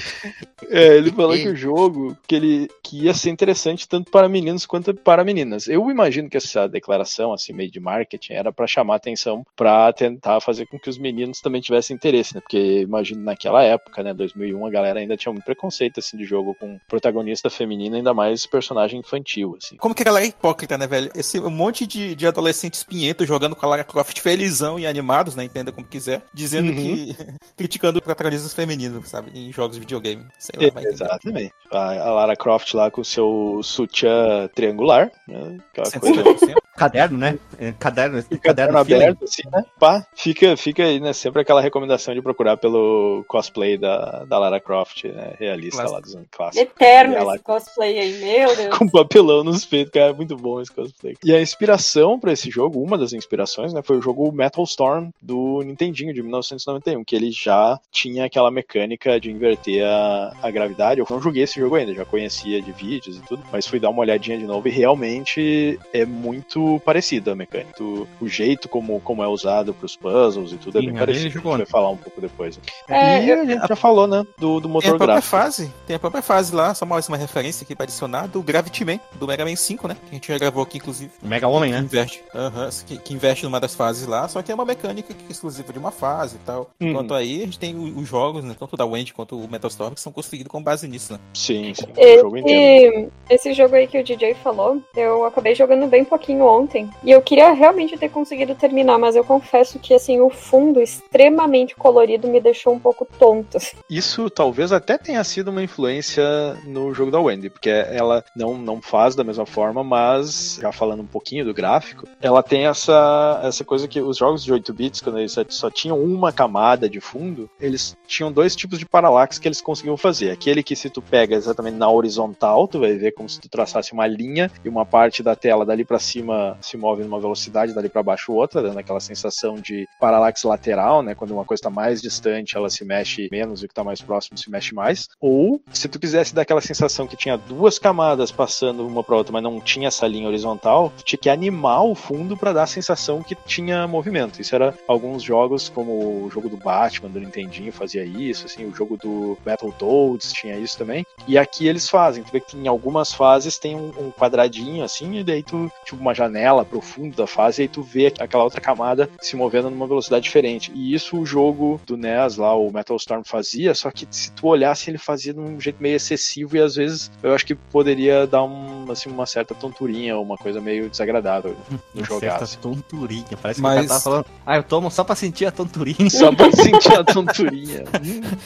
É, ele falou que o jogo que ele que ia ser interessante tanto para meninos quanto para meninas. Eu imagino que essa declaração assim meio de marketing era para chamar atenção para tentar fazer com que os meninos também tivessem interesse, né? Porque imagino naquela época, né, 2001, a galera ainda tinha muito preconceito assim de jogo com protagonista feminina, ainda mais personagem infantil, assim.
Como que a galera é hipócrita, né, velho? Esse um monte de, de adolescentes espinhentos jogando com a Lara Croft felizão e animados, né? Entenda como quiser. Dizendo
Uhum.
que. criticando do protagonismo feminino, sabe? Em jogos de videogame. Sei lá, vai.
Exatamente. A, a Lara Croft lá com o seu sutiã triangular, né? Aquela coisa.
100%.
Caderno, né? É, Caderno,
Caderno
caderno
aberto, assim, né? Pá, fica, fica aí, né? Sempre aquela recomendação de procurar pelo cosplay da, da Lara Croft, né? Realista lá dos anos clássicos.
Eterno
ela-
esse cosplay aí, meu Deus.
com papelão nos peitos, cara, é muito bom esse cosplay. E a inspiração pra esse jogo, uma das inspirações, né, foi o jogo Metal Storm do Nintendinho de 1991, que ele já tinha aquela mecânica de inverter a, a gravidade. Eu não joguei esse jogo ainda, já conhecia de vídeos e tudo, mas fui dar uma olhadinha de novo e realmente é muito parecido a mecânica. O, o jeito como, como é usado pros puzzles e tudo é
Sim,
bem
ali
parecido. A gente
né?
vai falar um pouco depois.
É,
e a gente já falou, né, do, do
Tem a
motor
própria
gráfico.
fase, tem a própria fase lá, só mais uma referência aqui pra adicionar do Gravity Man, do Mega Man 5, né? Que a gente já gravou aqui, inclusive.
Mega Homem,
Que
né?
investe, aham, que, que investe numa das fases lá, só que é uma mecânica que é exclusiva de uma fase e tal.
Uhum.
Enquanto aí, a gente tem os jogos, né? Tanto da Wendy quanto o Metal Storm, que são construídos com base nisso, né?
Sim, sim, o jogo inteiro.
Esse, esse jogo aí que o DJ falou, eu acabei jogando bem pouquinho ontem. E eu queria realmente ter conseguido terminar, mas eu confesso que assim, o fundo extremamente colorido me deixou um pouco tonto.
Isso talvez até tenha sido uma influência no jogo da Wendy, porque ela não, não faz da mesma forma, mas já falando um pouquinho do gráfico, ela tem essa, essa coisa que os jogos de 8 bits, quando eles só, tinham uma camada de fundo, eles tinham dois tipos de paralaxe que eles conseguiam fazer. Aquele que se tu pega exatamente na horizontal, tu vai ver como se tu traçasse uma linha e uma parte da tela dali pra cima se move numa velocidade, dali pra baixo outra, dando aquela sensação de paralaxe lateral, né? Quando uma coisa está mais distante, ela se mexe menos e o que está mais próximo se mexe mais. Ou se tu quisesse dar aquela sensação que tinha duas camadas passando uma para outra, mas não tinha essa linha horizontal, tu tinha que animar o fundo para dar a sensação que tinha movimento. Isso era alguns jogos, como o jogo do Batman do Nintendinho fazia isso, assim, o jogo do Battletoads tinha isso também. E aqui eles fazem, tu vê que em algumas fases tem um, um quadradinho assim, e daí tu, tipo, uma janela pro fundo da fase, e aí tu vê aquela outra camada se movendo numa velocidade diferente. E isso o jogo do NES lá, o Metal Storm fazia, só que se tu olhasse ele fazia de um jeito meio excessivo e às vezes eu acho que poderia dar um, assim, uma certa tonturinha, uma coisa meio desagradável no
Uma
jogar.
certa
assim.
tonturinha. Parece que
Mas-
o cara tava falando, ah, eu tomo só pra sentir a tonturinha.
Só pra sentir a tonturinha.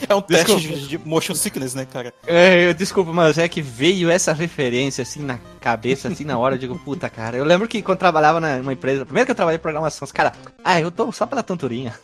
É um teste
Desculpa.
de, de motion sickness, né, cara?
É, eu- desculpa, mas é que veio essa referência assim na cabeça, assim na hora, eu digo, puta, cara. Eu lembro que quando trabalhava numa empresa, primeiro que eu trabalhei em programação, os caras, ah, eu tô só pela tonturinha.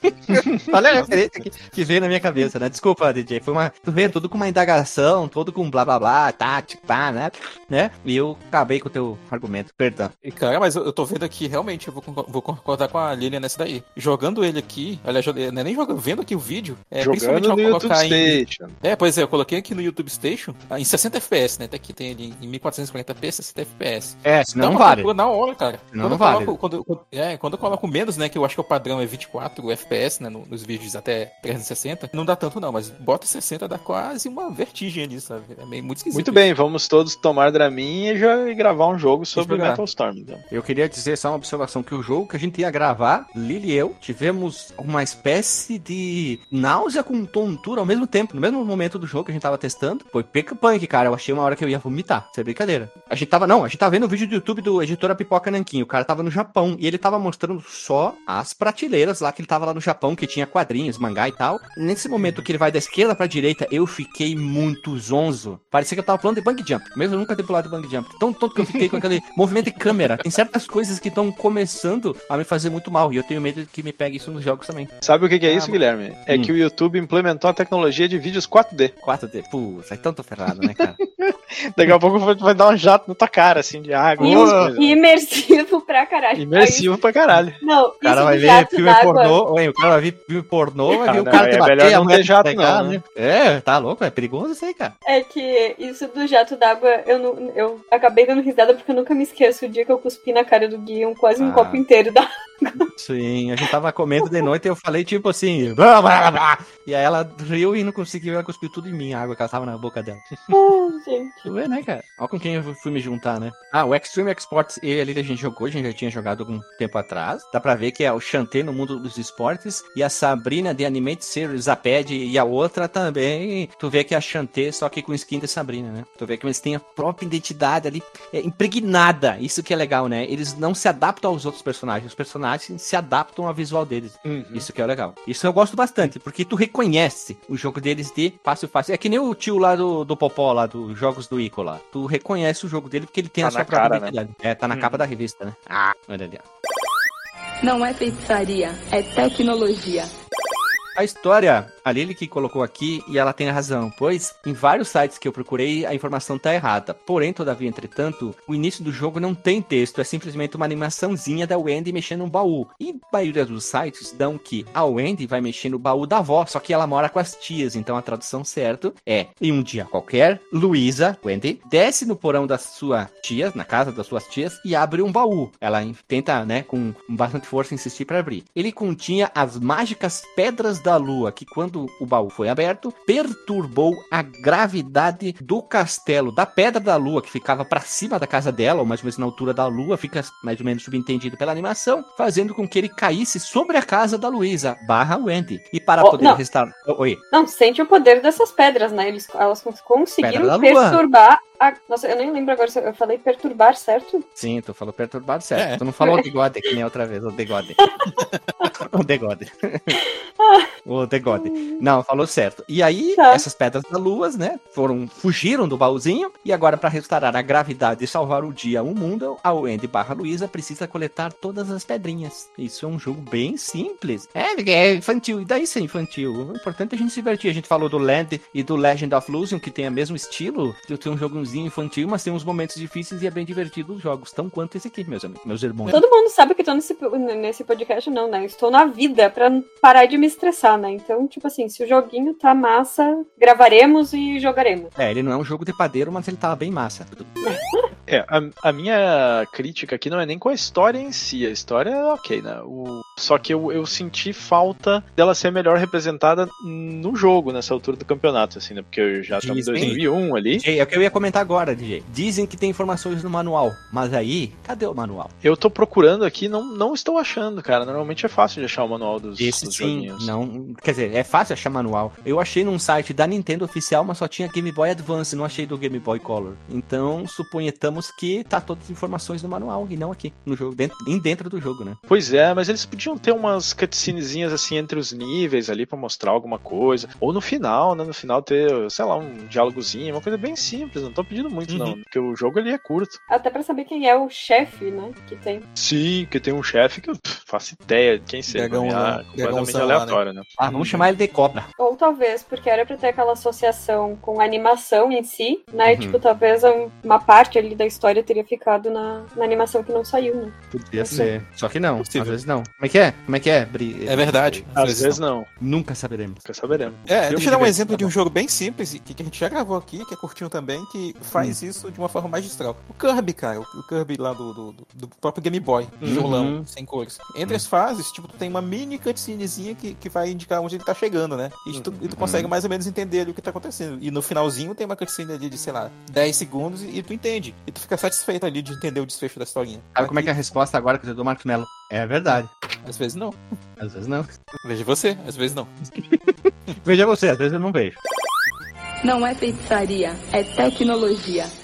Olha a referência que, que veio na minha cabeça, né? Desculpa, DJ, foi uma. Tu veio tudo com uma indagação, todo com blá blá blá, tática, pá, né? né? E eu acabei com o teu argumento, perdão.
E, cara, mas eu, eu tô vendo aqui, realmente, eu vou, vou concordar com a Lilian nessa daí. Jogando ele aqui, aliás, não é nem jogando, vendo aqui o vídeo, é, principalmente
Jogando
ao
no YouTube
colocar em,
Station.
É, pois é, eu coloquei aqui no YouTube Station ah, em 60 FPS, né? Até aqui tem ele em 1440p, 60 FPS.
É, senão não vale.
na hora, cara.
Não,
quando,
não
eu
vale.
coloco, quando, quando- é, quando eu coloco menos, né? Que eu acho que o padrão é 24 FPS, né? no- nos vídeos até 360. Não dá tanto, não, mas bota 60 dá quase uma vertigem ali, sabe? É meio muito esquisito.
Muito bem, vamos todos tomar Dramin e já e gravar um jogo sobre. Metal Storm. Então.
Eu queria dizer só uma observação que o jogo que a gente ia gravar, Lili e eu, tivemos uma espécie de náusea com tontura ao mesmo tempo, no mesmo momento do jogo que a gente tava testando. Foi pica punk, cara. Eu achei uma hora que eu ia vomitar. Isso é brincadeira. A gente tava, não, a gente tava vendo o vídeo do YouTube do editora Pipoca Nanquim. O cara tava no Japão e ele tava mostrando só as prateleiras lá que ele tava lá no Japão, que tinha quadrinhos, mangá e tal. Nesse momento que ele vai da esquerda pra direita, eu fiquei muito zonzo. Parecia que eu tava falando de bang jump, mesmo eu nunca ter pulado de bang jump. Tão tonto que eu fiquei com aquele movimento de câmera. Tem certas coisas que estão começando a me fazer muito mal e eu tenho medo de que me pegue isso nos jogos também.
Sabe o que, que é
Ah,
isso, Guilherme? É
Hum.
que o YouTube implementou a tecnologia de vídeos 4D.
4D. Putz, é tanto ferrado, né, cara?
Daqui a pouco vai- vai dar um jato na tua cara, assim, de água.
E um-
coisas.
imersivo pra caralho.
Imersivo pra caralho.
Não,
O cara
isso
vai ver filme pornô, oi, o cara vai ver filme pornô, vai ver o
não,
cara
é
te bater,
melhor não ter
te
jato
pegar,
não, né?
É, tá louco, é perigoso isso aí, cara.
É que isso do jato d'água, eu, não, eu acabei dando risada porque eu nunca me esqueço o dia que eu cuspi na cara do Gui um, quase um
Ah.
copo inteiro da.
Sim, a gente tava comendo de noite e eu falei tipo assim, blá, blá, blá. e aí ela riu e não conseguiu, ela cuspiu tudo em mim, a água que ela tava na boca dela.
Ah, gente.
Tu vê, né, cara? Olha com quem eu fui me juntar, né? Ah, o Extreme Exports, ele ali a gente jogou, a gente já tinha jogado algum tempo atrás. Dá pra ver que é o Shantae no mundo dos esportes e a Sabrina de Animate Series, a Pad e a outra também. Tu vê que é a Shantae, só que com skin de Sabrina, né? Tu vê que eles têm a própria identidade ali é, impregnada. Isso que é legal, né? Eles não se adaptam aos outros personagens, os personagens se adaptam ao visual deles. Isso que é legal. Isso eu gosto bastante, porque tu reconhece o jogo deles de fácil fácil. É que nem o tio lá do, do Popó, lá dos jogos do Ico lá. Tu reconhece o jogo dele porque ele tem
Tá
a sua própria
cara, né?
identidade. É, tá na capa da revista, né? Ah, olha ali. ó.
Não é feitiçaria, é tecnologia.
A história, a Lily que colocou aqui, e ela tem razão, pois em vários sites que eu procurei a informação tá errada. Porém, todavia, entretanto, o início do jogo não tem texto, é simplesmente uma animaçãozinha da Wendy mexendo um baú. E a maioria dos sites dão que a Wendy vai mexer no baú da avó, só que ela mora com as tias, então a tradução certa é: em um dia qualquer, Luísa, Wendy, desce no porão das suas tias, na casa das suas tias, e abre um baú. Ela tenta, né, com bastante força insistir para abrir. Ele continha as mágicas pedras da lua, que quando o baú foi aberto, perturbou a gravidade do castelo da pedra da lua, que ficava para cima da casa dela, ou mais ou menos na altura da lua, fica mais ou menos subentendido pela animação, fazendo com que ele caísse sobre a casa da Luísa, barra Wendy. E para
Oh,
poder
não.
restaurar. Oi.
Não, sente o poder dessas pedras, né? Eles, elas conseguiram
da
perturbar a. Nossa, eu nem lembro agora se eu falei perturbar, certo?
Sim, tu falou perturbado certo.
É.
Tu não falou o degode, que nem outra vez, o degode. o degode. o degode. Não, falou certo. E aí,
Tá.
essas pedras da lua, né, foram, fugiram do baúzinho, e agora para restaurar a gravidade e salvar o dia, o mundo, a Wendy barra Luísa precisa coletar todas as pedrinhas. Isso é um jogo bem simples. É, é infantil, e daí ser infantil? O importante é a gente se divertir. A gente falou do Land e do Legend of Lucian, que tem o mesmo estilo, ter um infantil, mas tem uns momentos difíceis e é bem divertido os jogos, tão quanto esse aqui, meus amigos, meus irmãos.
Todo mundo sabe que eu tô nesse, nesse podcast, não, né? Estou na vida pra não parar de me estressar, né? Então, tipo assim, se o joguinho tá massa, gravaremos e jogaremos.
É, ele não é um jogo de padeiro, mas ele tava bem massa.
É, a, a minha crítica aqui não é nem com a história em si. A história é ok, né? O, só que eu, eu senti falta dela ser melhor representada no jogo, nessa altura do campeonato, assim, né? Porque eu já estamos em
Dizem.
2001 ali.
DJ, é o que eu ia comentar agora, DJ. Dizem que tem informações no manual, mas aí, cadê o manual?
Eu tô procurando aqui, não, não estou achando, cara. Normalmente é fácil de achar o manual dos,
Esse
dos
sim,
joguinhos.
não. Quer dizer, é fácil achar manual. Eu achei num site da Nintendo oficial, mas só tinha Game Boy Advance, não achei do Game Boy Color. Então, suponhamos que tá todas as informações no manual e não aqui, no jogo, dentro, em dentro do jogo, né?
Pois é, mas eles podiam ter umas cutscenezinhas assim entre os níveis ali pra mostrar alguma coisa. Ou no final, né? No final ter, sei lá, um diálogozinho, uma coisa bem simples. Não tô pedindo muito, não. Porque o jogo ali é curto.
Até pra saber quem é o chefe, né? Que tem.
Sim, que tem um chefe que eu pff, faço ideia de quem seja.
Dragão
é completamente aleatório, né?
Ah, vamos chamar ele de Cobra.
Ou talvez, porque era pra ter aquela associação com a animação em si, né? E,
Uhum.
tipo, talvez um- uma parte ali da história teria ficado na, na animação que não saiu, né?
Podia ser. Só que não,
Possível.
às vezes não. Como é que é? Como é que é, Bri?
É verdade.
Às vezes não,
Nunca saberemos.
nunca saberemos.
É,
Filme
deixa eu dar um exemplo
tá
de um jogo bem simples, que, que a gente já gravou aqui, que é curtinho também, que faz isso de uma forma magistral. O Kirby, cara, o, Kirby lá do, do, do- próprio Game Boy,
Uhum.
violão, sem cores. Entre as fases, tipo, tu tem uma mini cutscenezinha que, que vai indicar onde ele tá chegando, né? E tu, e tu consegue mais ou menos entender ali o que tá acontecendo. E no finalzinho tem uma cutscene ali de, sei lá, 10 segundos e, e tu entende. E tu fica satisfeito ali de entender o desfecho da historinha.
Sabe como é que é a resposta agora que eu dou Marcos Mello? É verdade.
Às vezes não.
Às vezes não.
Veja você, às vezes não.
Veja você, às vezes eu não vejo.
Não é feitiçaria, é tecnologia.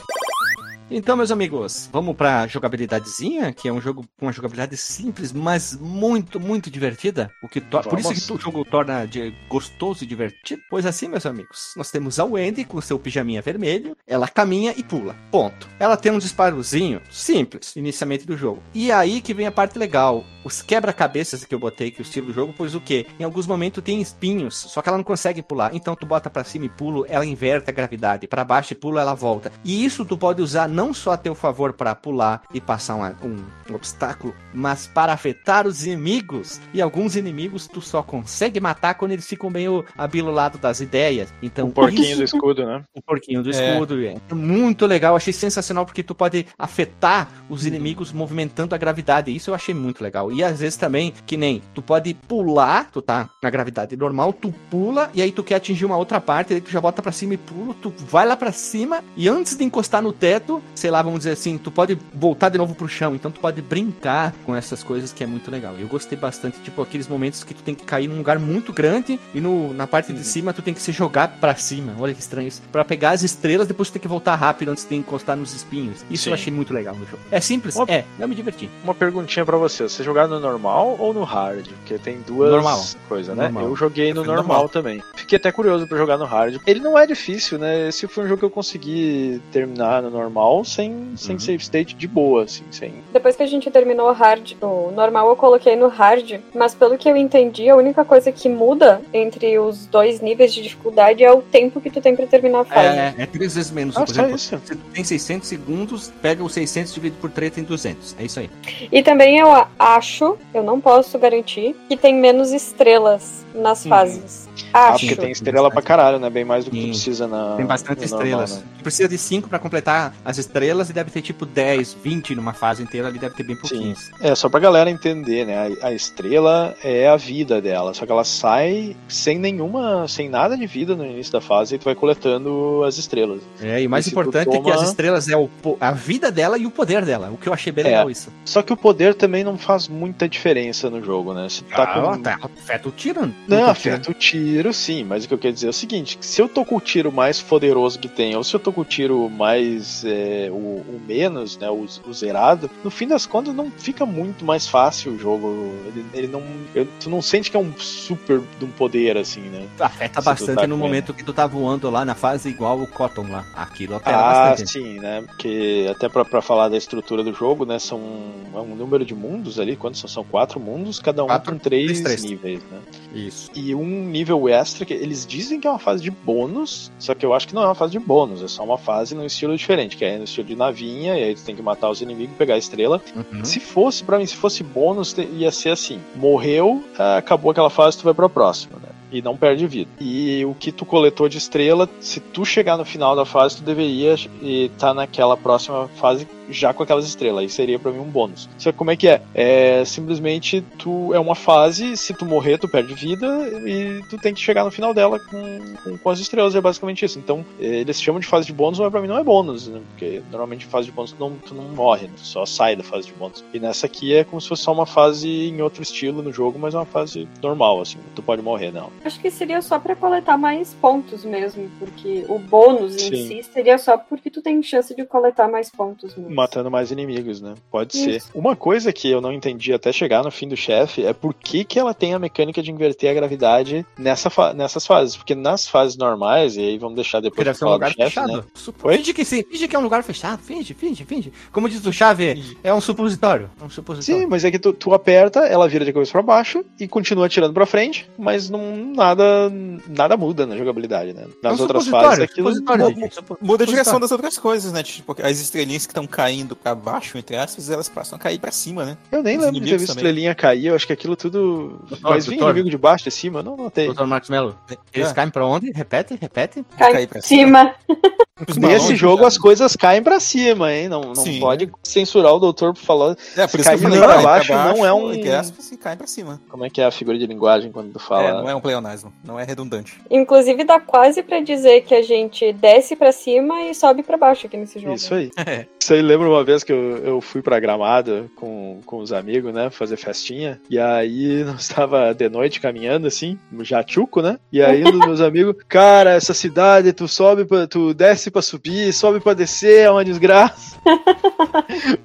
Então, meus amigos, vamos pra jogabilidadezinha, que é um jogo com uma jogabilidade simples, mas muito, muito divertida. O que to- Por isso
Vamos.
que o jogo torna de gostoso e divertido. Pois assim, meus amigos, nós temos a Wendy com seu pijaminha vermelho, ela caminha e pula. Ponto. Ela tem um disparozinho simples, inicialmente do jogo. E aí que vem a parte legal. Os quebra-cabeças que eu botei, que é o estilo do jogo, pois o quê? Em alguns momentos tem espinhos, só que ela não consegue pular. Então tu bota pra cima e pulo, ela inverte a gravidade. Pra baixo e pula, ela volta. E isso tu pode usar não só a teu favor para pular e passar um, um- obstáculo, mas para afetar os inimigos. E alguns inimigos tu só consegue matar quando eles ficam meio abilolados das ideias. Então,
O porquinho
isso-
do escudo, né?
o porquinho do
É.
escudo. É. Muito legal, achei sensacional porque tu pode afetar os inimigos movimentando a gravidade. Isso eu achei muito legal. E às vezes também, que nem tu pode pular, tu tá na gravidade normal, tu pula e aí tu quer atingir uma outra parte, aí tu já bota pra cima e pula, tu vai lá pra cima e antes de encostar no teto, sei lá, vamos dizer assim, tu pode voltar de novo pro chão, então tu pode brincar com essas coisas que é muito legal. Eu gostei bastante, tipo, aqueles momentos que tu tem que cair num lugar muito grande e no, na parte de cima tu tem que se jogar pra cima. Olha que estranho isso. Pra pegar as estrelas, depois tu tem que voltar rápido antes de encostar nos espinhos. Isso
Sim.
eu achei muito legal no jogo. É simples?
Uma-
É, eu me diverti.
Uma perguntinha pra você. Você jogar no normal ou no hard? Porque tem duas
Normal.
coisas, né?
Normal.
Eu joguei no
Eu
normal,
normal.
também. Fiquei até curioso pra jogar no hard. Ele não é difícil, né? Esse foi um jogo que eu consegui terminar no normal sem, sem
Uhum.
save state de boa, assim, sem.
Depois que a gente terminou o hard, o normal eu coloquei no hard, mas pelo que eu entendi, a única coisa que muda entre os dois níveis de dificuldade é o tempo que tu tem pra terminar a fase.
É, é três vezes menos.
Ah,
por exemplo,
isso.
se tu tem 600 segundos, pega os 600 dividido por 3 tem 200. É isso aí.
E também eu acho, eu não posso garantir, que tem menos estrelas nas
Uhum.
fases.
Ah,
Acho.
porque tem estrela pra caralho, né? Bem mais do que tu
Sim.
precisa na.
Tem bastante
no normal,
estrelas.
né?
Tu precisa de 5 pra completar as estrelas e deve ter tipo 10, 20 numa fase inteira. Ali deve ter bem pouquinhos.
É, só pra galera entender, né? A, a estrela é a vida dela, só que ela sai sem nenhuma, sem nada de vida no início da fase e tu vai coletando as estrelas.
É, e o mais
E tu
importante é que
toma-
as estrelas é o, a vida dela e o poder dela. O que eu achei bem
É.
legal isso.
Só que o poder também não faz muita diferença no jogo, né? Se tu tá com.
Ah, tá, afeta o tiro.
Não, afeta o tiro, sim, mas o que eu quero dizer é o seguinte: que se eu tô com o tiro mais poderoso que tem, ou se eu tô com o tiro mais. é, o, o menos, né? O, o zerado, no fim das contas não fica muito mais fácil o jogo. Ele, ele não. eu- tu não sente que é um super de um poder, assim, né?
Afeta
Se tu
bastante
tá
no momento que tu tá voando lá na fase igual o Cotton lá. Aquilo altera
Ah,
bastante.
sim, né? Porque até pra, pra falar da estrutura do jogo, né? São é um número de mundos ali. Quantos são? São quatro mundos, cada um
Quatro,
com três,
três, três.
níveis, né?
Isso.
E um nível extra que eles dizem que é uma fase de bônus, só que eu acho que não é uma fase de bônus, é só uma fase num estilo diferente, que é no estilo de navinha, e aí tu tem que matar os inimigos e pegar a estrela.
Uhum.
Se fosse, pra mim, se fosse bônus, ia ser assim: morreu, ah, acabou aquela fase, tu vai pra próxima, né? E não perde vida. E o que tu coletou de estrela, se tu chegar no final da fase, tu deveria estar naquela próxima fase já com aquelas estrelas. Aí seria pra mim um bônus. Só que como é que é? É simplesmente tu é uma fase, se tu morrer, tu perde vida e tu tem que chegar no final dela com, com, com as estrelas. É basicamente isso. Então, eh, eles chamam de fase de bônus, mas pra mim não é bônus, né? Porque normalmente fase de bônus tu não, tu não morre, né? tu só sai da fase de bônus. E nessa aqui é como se fosse só uma fase em outro estilo no jogo, mas é uma fase normal, assim. Tu pode morrer, não.
Acho que seria só pra coletar mais pontos mesmo, porque o bônus em
Sim.
si seria só porque tu tem chance de coletar mais pontos mesmo.
Matando mais inimigos, né? Pode
Isso.
ser. Uma coisa que eu não entendi até chegar no fim do chefe é por que, que ela tem a mecânica de inverter a gravidade nessa fa- nessas fases. Porque nas fases normais, e aí vamos deixar depois
deve
pra
ser um
falar
lugar
do chefe,
fechado.
né?
Supo- Finge que sim, finge que é um lugar fechado. Finge, finge, finge. Como diz o Chave, é um supositório. É um supositório.
Sim, mas é que tu, tu aperta, ela vira de cabeça pra baixo e continua atirando pra frente, mas não nada nada muda na jogabilidade, né?
É um
Nas outras
supositório,
fases aquilo
supositório,
Mu-
gente,
mu-
supo-
Muda a direção das outras coisas, né? Tipo, as estrelinhas que estão caindo pra baixo, entre aspas, elas passam a cair pra cima, né?
Eu nem
Os
lembro de ter visto
também.
estrelinha cair, eu acho que aquilo tudo.
Doutor,
mas vinha
doutor.
inimigo de baixo, de cima, não notei.
Doutor Marcos Melo, eles
É.
caem pra onde? Repete, repete.
Cai
Cair
em
pra
cima.
Os
Nesse jogo
cara.
as coisas caem pra cima, hein? Não, não
Sim.
pode censurar o doutor por falar.
É, por isso que eu
cair
falei,
pra
cai
baixo não é um-
Entre aspas, e cai pra cima.
Como é que é a figura de linguagem quando tu
É,
fala?
não é um pleonasmo, não é redundante.
Inclusive dá quase pra dizer que a gente desce pra cima e sobe pra baixo aqui nesse jogo.
Isso aí.
É.
Isso aí lembra uma vez que eu, eu fui pra Gramado com, com os amigos, né? Fazer festinha. E aí nós estava de noite caminhando assim, já tchuco, né? E aí um dos meus amigos, cara, essa cidade, tu sobe, pra, tu desce pra subir, sobe pra descer, é uma desgraça.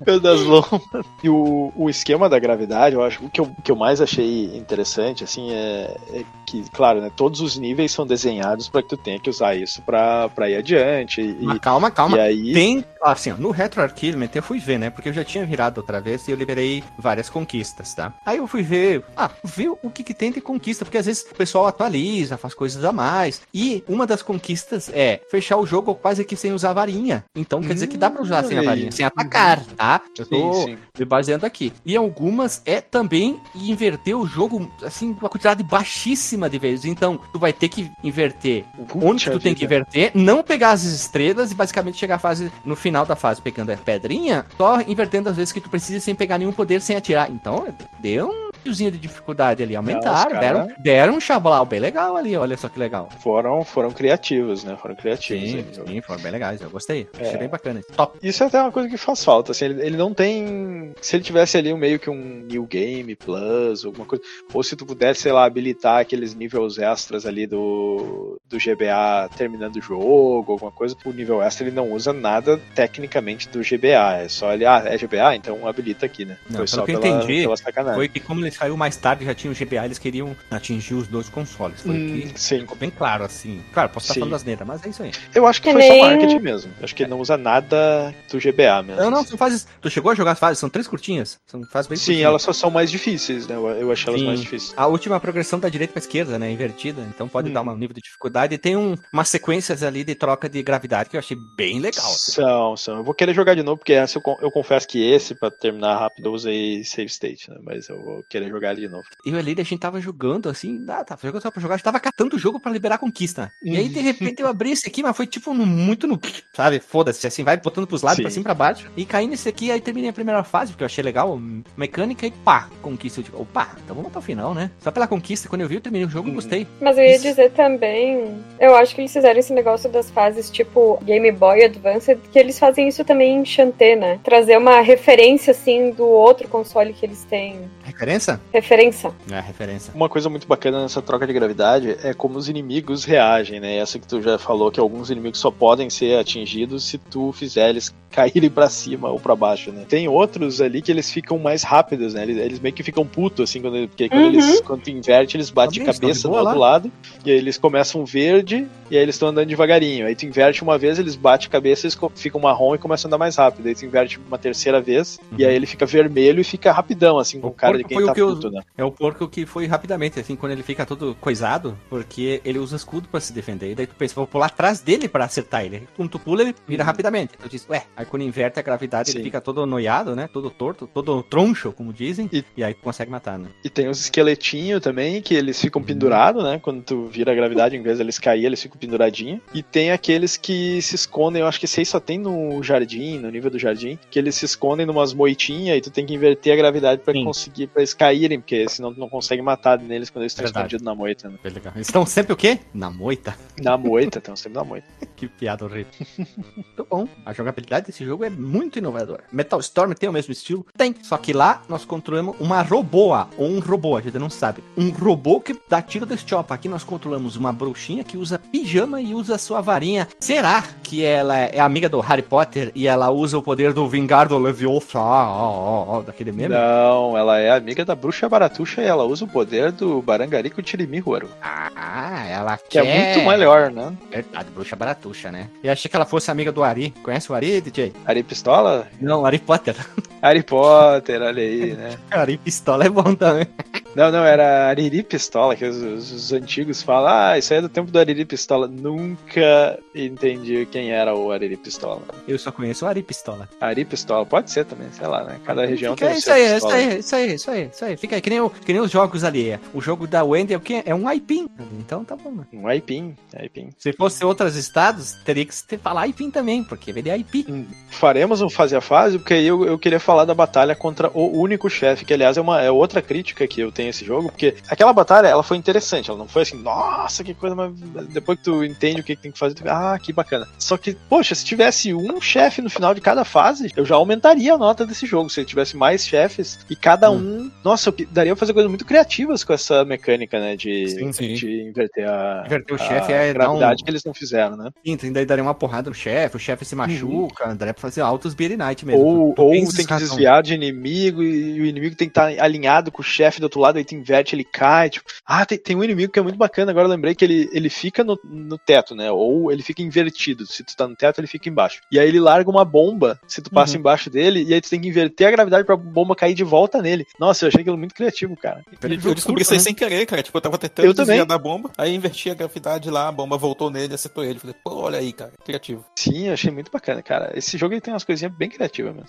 Pelo das lomas. E o, o esquema da gravidade, eu acho o que eu, que eu mais achei interessante, assim, é, é que, claro, né? Todos os níveis são desenhados pra que tu tenha que usar isso pra, pra ir adiante. E,
Mas calma, calma.
e aí.
Tem, assim, ó, no Retro Arcade, eu fui ver, né? Porque eu já tinha virado outra vez e eu liberei várias conquistas, tá? Aí eu fui ver, ah, ver o que que tem de conquista, porque às vezes o pessoal atualiza, faz coisas a mais. E uma das conquistas é fechar o jogo quase que sem usar varinha. Então quer dizer que dá pra usar sem a
Hum,
varinha, sem atacar, tá? Eu tô
Sim, sim.
me baseando aqui. E algumas é também inverter o jogo, assim, uma quantidade baixíssima de vezes. Então, tu vai ter que inverter onde que tu
Puxa
tem que
vida.
inverter, não pegar as estrelas e basicamente chegar à fase, no final da fase, pegando a pedrinha, só invertendo as vezes que tu precisa sem pegar nenhum poder, sem atirar. Então, deu um de dificuldade ali. Aumentaram,
cara-
deram, deram um chablau bem legal ali, olha só que legal.
Foram, foram criativos, né? Foram criativos.
Sim,
aí.
sim, foram bem legais, eu gostei.
É.
Achei bem bacana. Top.
Isso é até uma coisa que faz falta, assim, ele, ele não tem. Se ele tivesse ali um meio que um New Game Plus, alguma coisa, ou se tu pudesse, sei lá, habilitar aqueles níveis extras ali do, do GBA terminando o jogo, alguma coisa, o nível extra ele não usa nada tecnicamente do GBA, é só ele, ah, é GBA, então habilita aqui, né?
Não,
Foi só
que eu
pela,
entendi,
pela sacanagem.
Foi que como ele saiu mais tarde, já tinha o GBA, eles queriam atingir os dois consoles. Foi
Hum,
que
sim.
ficou bem claro, assim. Claro, posso estar
Sim.
falando asneira, mas é isso aí.
Eu acho que,
Que
foi só
nem-
marketing mesmo. Acho que ele não usa nada do GBA mesmo.
Não, não, são fases. Tu chegou a jogar as fases, são três curtinhas. São fases bem
Sim,
curtinhas.
elas só são mais difíceis, né? Eu, eu achei elas
Sim.
mais difíceis.
A última progressão da direita pra esquerda, né? Invertida. Então pode
Hum.
dar um nível de dificuldade. E tem um, umas sequências ali de troca de gravidade que eu achei bem legal. assim.
São, são. Eu vou querer jogar de novo, porque essa eu, eu confesso que esse, pra terminar rápido, eu usei save state, né? Mas eu vou querer jogar ele de novo.
Eu e a Lili, a gente tava jogando assim, ah, tava jogando só pra jogar, a gente tava catando o jogo pra liberar a conquista. E aí, de repente, eu abri esse aqui, mas foi tipo no- muito no. Sabe? Foda-se, assim, vai botando pros lados,
Sim.
pra cima e pra baixo. E caí nesse aqui, aí terminei a primeira fase, porque eu achei legal, mecânica e pá, conquista. Eu digo, opa, então vamos até o final, né? Só pela conquista, quando eu vi, eu terminei o jogo e
Uhum.
gostei.
Mas eu ia
Isso.
dizer também, eu acho que eles fizeram esse negócio das fases tipo Game Boy Advance, que eles fazem isso também em Shantae, né? Trazer uma referência assim do outro console que eles têm.
Referência?
Referência.
É, referência.
Uma coisa muito bacana nessa troca de gravidade é como os inimigos reagem, né? Essa que tu já falou, que alguns inimigos só podem ser atingidos se tu fizer eles caírem pra cima ou pra baixo, né? Tem outros ali que eles ficam mais rápidos, né? Eles, eles meio que ficam putos, assim, quando, porque quando,
Uhum.
eles, quando tu inverte, eles batem de
Tá estão
cabeça
de
do outro lado, e aí eles começam verde, e aí eles estão andando devagarinho. Aí tu inverte uma vez, eles batem cabeça, eles ficam marrom e começam a andar mais rápido. Aí tu inverte uma terceira vez, e aí ele fica vermelho e fica rapidão, assim, com
O
cara de quem
foi o
tá
que
puto, né?
É o porco que foi rapidamente, assim, quando ele fica todo coisado, porque ele usa escudo pra se defender. E daí tu pensa, vou pular atrás dele pra acertar ele. Quando tu pula, ele vira rapidamente. Eu disse, ué, aí quando inverte a gravidade,
Sim.
ele fica todo noiado, né? Todo torto, todo troncho, como dizem.
E-
E, aí tu consegue matar, né?
E tem os esqueletinhos também, que eles ficam pendurados, né? Quando tu vira a gravidade, em vez deles cair, eles ficam penduradinhos. E tem aqueles que se escondem, eu acho que aí só tem no jardim, no nível do jardim, que eles se escondem numas moitinhas e tu tem que inverter a gravidade pra
Sim.
conseguir, pra eles caírem, porque senão tu não consegue matar neles quando eles estão escondidos na moita, né?
Legal. Eles estão sempre o quê? Na moita.
Na moita, estão sempre na moita.
Que piada horrível. muito bom. A jogabilidade desse jogo é muito inovadora. Metal Storm tem o mesmo estilo? Tem. Só que lá nós controlamos uma roboa, ou um robô, a gente não sabe. Um robô que dá tiro do Choppa. Aqui nós controlamos uma bruxinha que usa pijama e usa sua varinha. Será que ela é amiga do Harry Potter e ela usa o poder do Vingardo Leviosa? Ah, daquele meme?
Não, ela é amiga da bruxa baratuxa e ela usa o poder do Barangarico Tirimihuaro,
Ah, ela
que é muito melhor, né?
Verdade, bruxa baratuxa, né? Eu achei que ela fosse amiga do Ari. Conhece o Ari, DJ?
Ari Pistola?
Não, Harry Potter.
Harry Potter, olha aí, né?
Ari Pistola é bom também.
Não, não, era Ariri Pistola, que os, os- os antigos falam, ah, isso aí é do tempo do Ariri Pistola. Nunca entendi quem era o Ariri Pistola.
Eu só conheço o Ari Pistola.
Ari Pistola, pode ser também, sei lá, né? Cada região
Fica
tem
aí, isso aí, isso aí, isso aí, isso aí, isso aí. Fica aí, que nem, o- que nem os jogos ali. O jogo da Wendy é o quê? É um aipim. Então tá bom, né?
Um aipim, aipim.
Se fosse outros estados, teria que falar aipim também, porque vem de aipim.
Faremos um fase a fase, porque aí eu, eu queria falar da batalha contra o único chefe, que aliás é uma é outra crítica que eu tenho a esse jogo, porque aquela batalha ela foi interessante, ela não foi assim, nossa, que coisa, mas depois que tu entende o que que tem que fazer, tu, ah, que bacana. Só que, poxa, se tivesse um chefe no final de cada fase, eu já aumentaria a nota desse jogo. Se tivesse mais chefes e cada um, nossa, eu daria pra fazer coisas muito criativas com essa mecânica, né, de,
Sim, sim.
de inverter a,
Inverter o chefe é dar um-
gravidade que eles não fizeram, né?
Então, daí daria uma porrada no chefe, o chefe se machuca, daria pra fazer altos Beer Night mesmo.
Ou,
Tu- tu
ou tem que
razão.
desviar de inimigo e o inimigo tem que estar alinhado com o chefe do outro lado, aí tu inverte, ele cai. Tipo... Ah, tem, tem um inimigo que é muito bacana, agora eu lembrei que ele, ele fica no, no teto, né? Ou ele fica invertido. Se tu tá no teto, ele fica embaixo. E aí ele larga uma bomba, se tu passa
Uhum.
embaixo dele, e aí tu tem que inverter a gravidade pra bomba cair de volta nele. Nossa, eu achei aquilo muito criativo, cara.
Eu descobri isso aí
né?
sem querer, cara. Tipo, eu tava tentando
Eu
desviar
também.
da bomba, aí inverti a gravidade lá, a bomba voltou nele, acertou ele. Falei, pô, olha aí, cara, criativo.
Sim, eu achei muito bacana, cara. Esse jogo ele tem umas coisinhas bem criativas mesmo.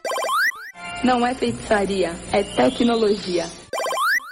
Não é feitiçaria, é tecnologia.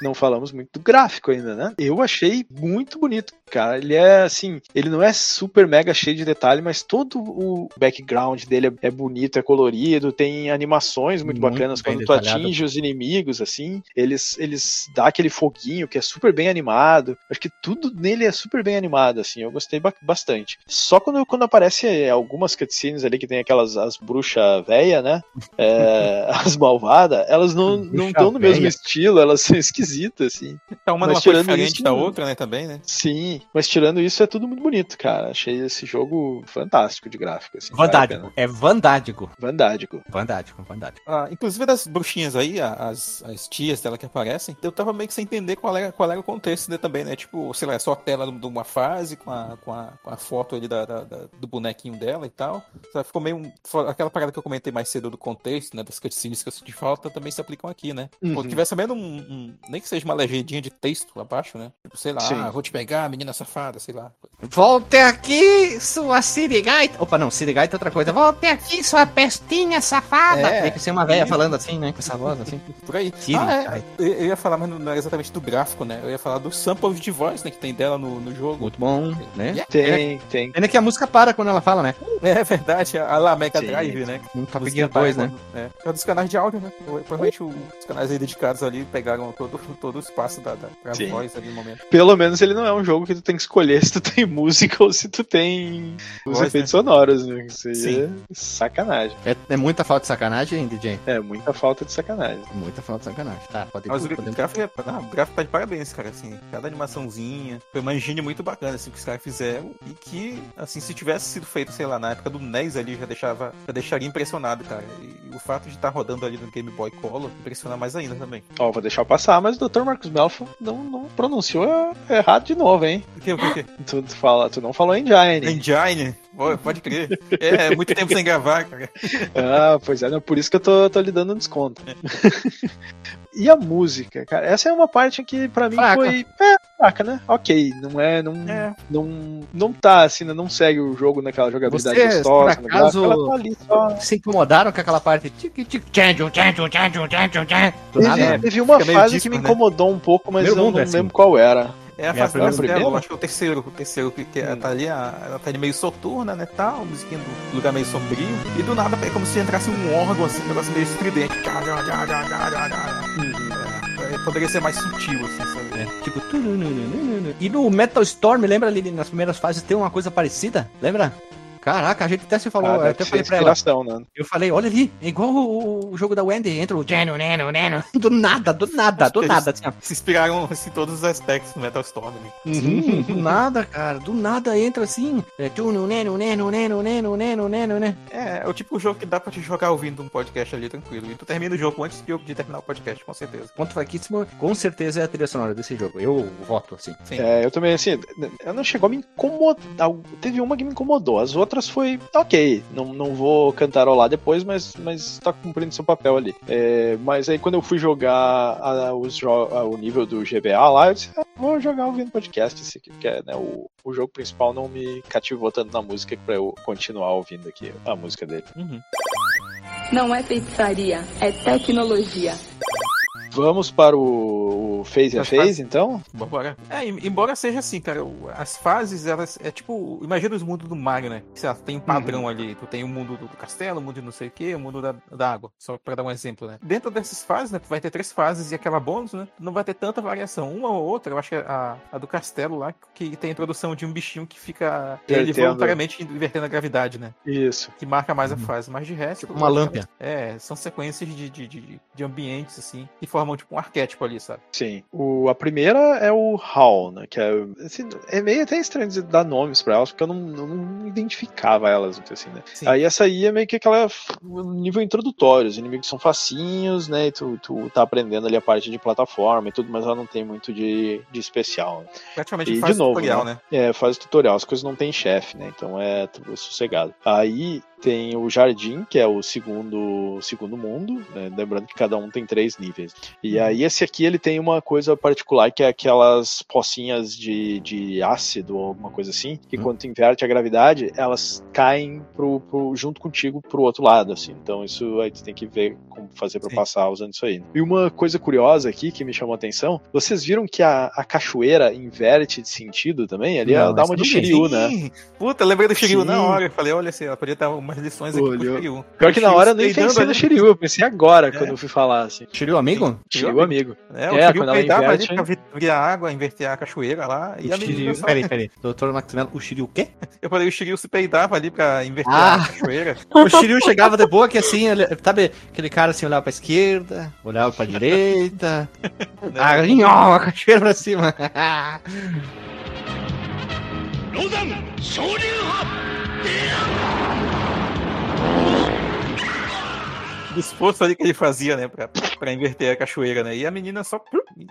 Não falamos muito do gráfico ainda, né? Eu achei muito bonito, cara. Ele é assim, ele não é super mega cheio de detalhe, mas todo o background dele é, é bonito, é colorido, tem animações muito,
Muito
bacanas quando tu atinge os inimigos, assim. Eles, eles dão aquele foguinho que é super bem animado. Acho que tudo nele é super bem animado, assim. Eu gostei ba- bastante. Só quando, quando aparece algumas cutscenes ali que tem aquelas as bruxas velha, né? É, as malvadas, elas não não
Bruxa
estão no mesmo
véia.
estilo, elas são esquisitas, assim.
Tá uma
Mas
cor
tirando
diferente
isso,
da outra, né, também, né?
Sim, mas tirando isso é tudo muito bonito, cara. Achei esse jogo fantástico de gráfico, assim.
Vandádico. É vandádico.
Vandádico.
Vandádico, vandádico.
Ah, inclusive das bruxinhas aí, as, as tias dela que aparecem, eu tava meio que sem entender qual era, qual era o contexto né, também, né? Tipo, sei lá, é só a tela de uma fase com a, com a, com a foto ali da, da- da- do bonequinho dela e tal. Só ficou meio. um- Aquela parada que eu comentei mais cedo do contexto, né? Das cutscenes que eu senti falta também se aplicam aqui, né?
Uhum.
Pô, tivesse menos um, um- Nem que seja uma legendinha de texto abaixo, né? Tipo, sei lá, ah, vou te pegar, menina safada, sei lá.
Volte aqui, sua sirigaita. Opa, não, sirigaita é outra coisa. Volte aqui, sua pestinha safada.
É.
Tem que ser uma velha falando assim, né? Com essa voz assim.
Por aí. Ah, é, eu, ia falar, mas não era exatamente do gráfico, né? Eu ia falar do sample de voz, né? Que tem dela no, no jogo.
Muito bom, né?
Tem, tem.
Pena que a música para quando ela fala, né?
É verdade, a lá Mega
Sim.
Drive, né?
Um Top
Música
Gear 2,
para
né?
É. é um dos canais de áudio, né? Provavelmente os canais aí dedicados ali pegaram todo, todo o espaço da, da voz ali no momento.
Pelo menos ele não é um jogo que tu tem que escolher se tu tem música ou se tu tem os
Voz,
efeitos sonoros, né? Isso aí
Sim.
é sacanagem.
É, é muita falta de sacanagem, DJ.
É muita falta de sacanagem.
Muita falta de sacanagem. Tá, pode
Mas o
podemos-
gráfico, é, ah, o gráfico tá de parabéns, cara, assim, cada animaçãozinha, foi uma engine muito bacana, assim, que os caras fizeram, e que, assim, se tivesse sido feito, sei lá, na época do NES ali, já deixava, já deixaria impressionado, cara, e o fato de estar rodando ali no Game Boy Color, impressiona mais ainda também.
Ó, vou deixar passar, mas o Dr. Marcos Melfo não, não pronunciou errado de novo, hein?
O que, o que, o?
Tu, tu fala, tu não falou Engine.
Engine, pode crer, é, muito tempo sem gravar, cara.
Ah, pois é, não, por isso que eu tô, tô lhe dando um desconto. e a música, cara, essa é uma parte que pra mim
Fraca.
foi. É, fraca, né? Ok, não é. Não,
É.
não, não tá assim, né, não segue o jogo naquela jogabilidade
Vocês,
gostosa.
por
no
acaso-
ela tá ali só.
Se incomodaram com aquela parte. Tic,
Teve,
nada, né?
teve uma fase
disco,
que me
né?
incomodou um pouco, mas eu não
é assim.
lembro qual era.
É a fase
primeira
primeira?
acho que é o terceiro, o terceiro, que, que
Hum.
tá ali, ela tá ali meio soturna, né, tal, musiquinha do lugar meio sombrio, e do nada é como se entrasse um órgão, assim, um negócio meio estridente. É, poderia ser mais sutil, assim, sabe?
É, tipo. E no Metal Storm, lembra ali nas primeiras fases tem uma coisa parecida? Lembra? Caraca, a gente até se falou.
Ah,
até falei pra ela.
né?
Eu falei, olha ali, é igual o, o jogo da Wendy. Entra o Jano, Neno, Neno. Do nada, do nada, do nada. Assim.
Se inspiraram em todos os aspectos do Metal Storm.
Sim, do nada, cara. Do nada entra assim. É, tuno, neno, neno, neno, neno, neno, neno, né?
É, é o tipo de jogo que dá pra te jogar ouvindo um podcast ali tranquilo. E tu termina o jogo antes de, de terminar o podcast, com certeza.
Ponto fraquíssimo, com certeza é a trilha sonora desse jogo. Eu voto, assim.
Sim.
É, eu também, assim, eu não chegou a me incomodar. Teve uma que me incomodou, as outras foi ok. Não, não vou cantarolar depois, mas, mas tá cumprindo seu papel ali. É, mas aí quando eu fui jogar a- os jo- a- o nível do GBA lá, eu disse, ah, vou jogar ouvindo podcast esse aqui, porque né, o, o jogo principal não me cativou tanto na música pra eu continuar ouvindo aqui a música dele.
Uhum.
Não é feitiçaria, é tecnologia.
Vamos para o, o Phase a
As
Phase, então?
Bora. É, em- embora seja assim, cara, as fases, elas. É tipo. Imagina os mundos do Mario, né? Sei lá, tem um padrão ali. Tu tem o mundo do, do castelo, o mundo de não sei o que, o mundo da, da água. Só pra dar um exemplo, né? Dentro dessas fases, né? Tu vai ter três fases e aquela bônus, né? Não vai ter tanta variação. Uma ou outra, eu acho que é a, a do castelo lá, que tem a introdução de um bichinho que fica. Ele
Invertendo.
voluntariamente invertendo a gravidade, né?
Isso.
Que marca mais a fase. Mas de resto.
Tipo uma lâmpada.
É, são sequências de, de, de, de ambientes, assim, que formam tipo um arquétipo ali, sabe?
Sim. O, a primeira é o Hall, né? Que é, assim, é meio até estranho dar nomes pra elas, porque eu não, não identificava elas, muito assim, né?
Sim.
Aí essa aí é meio que aquela nível introdutório. Os inimigos são facinhos, né? E tu, tu tá aprendendo ali a parte de plataforma e tudo, mas ela não tem muito de, de especial. né?
Praticamente
E
fase
de novo,
tutorial, né?
É, faz tutorial, as coisas não tem chefe, né? Então é tudo sossegado. Aí tem o Jardim, que é o segundo, segundo mundo, né? lembrando que cada um tem três níveis. E aí esse aqui ele tem uma coisa particular que é aquelas pocinhas de, de ácido ou alguma coisa assim, que
Hum.
quando tu inverte a gravidade, elas caem pro, pro- junto contigo pro outro lado, assim. Então isso aí tu tem que ver como fazer pra
Sim.
passar usando isso aí. E uma coisa curiosa aqui que me chamou a atenção, vocês viram que a, a cachoeira inverte de sentido também? Ali
Não,
dá
essa
uma de. Shiryu, né?
Puta, lembrei do Shiryu
Sim.
na hora. Eu falei, olha, assim, ela podia dar umas lições aqui pro
Olhou.
Shiryu.
Pior que na hora eu nem pensei no. Shiryu, eu pensei agora
É.
quando eu fui falar, assim.
Shiryu amigo?
Shiryu amigo.
É, o
É,
Shiryu
quando ela
peidava ali pra vi- virar água, inverter a cachoeira lá. E
O
a menina
Shiryu.
só-
Peraí, peraí. Doutor Maximelo, o Shiryu o quê?
Eu falei, o Shiryu se peidava ali pra inverter
Ah.
a cachoeira.
O Shiryu chegava de boa que assim, ele- sabe, aquele cara assim olhava pra esquerda, olhava pra direita, ó, a cachoeira pra cima.
Do Thank you. Esforço ali que ele fazia, né, pra, pra inverter a cachoeira, né? E a menina só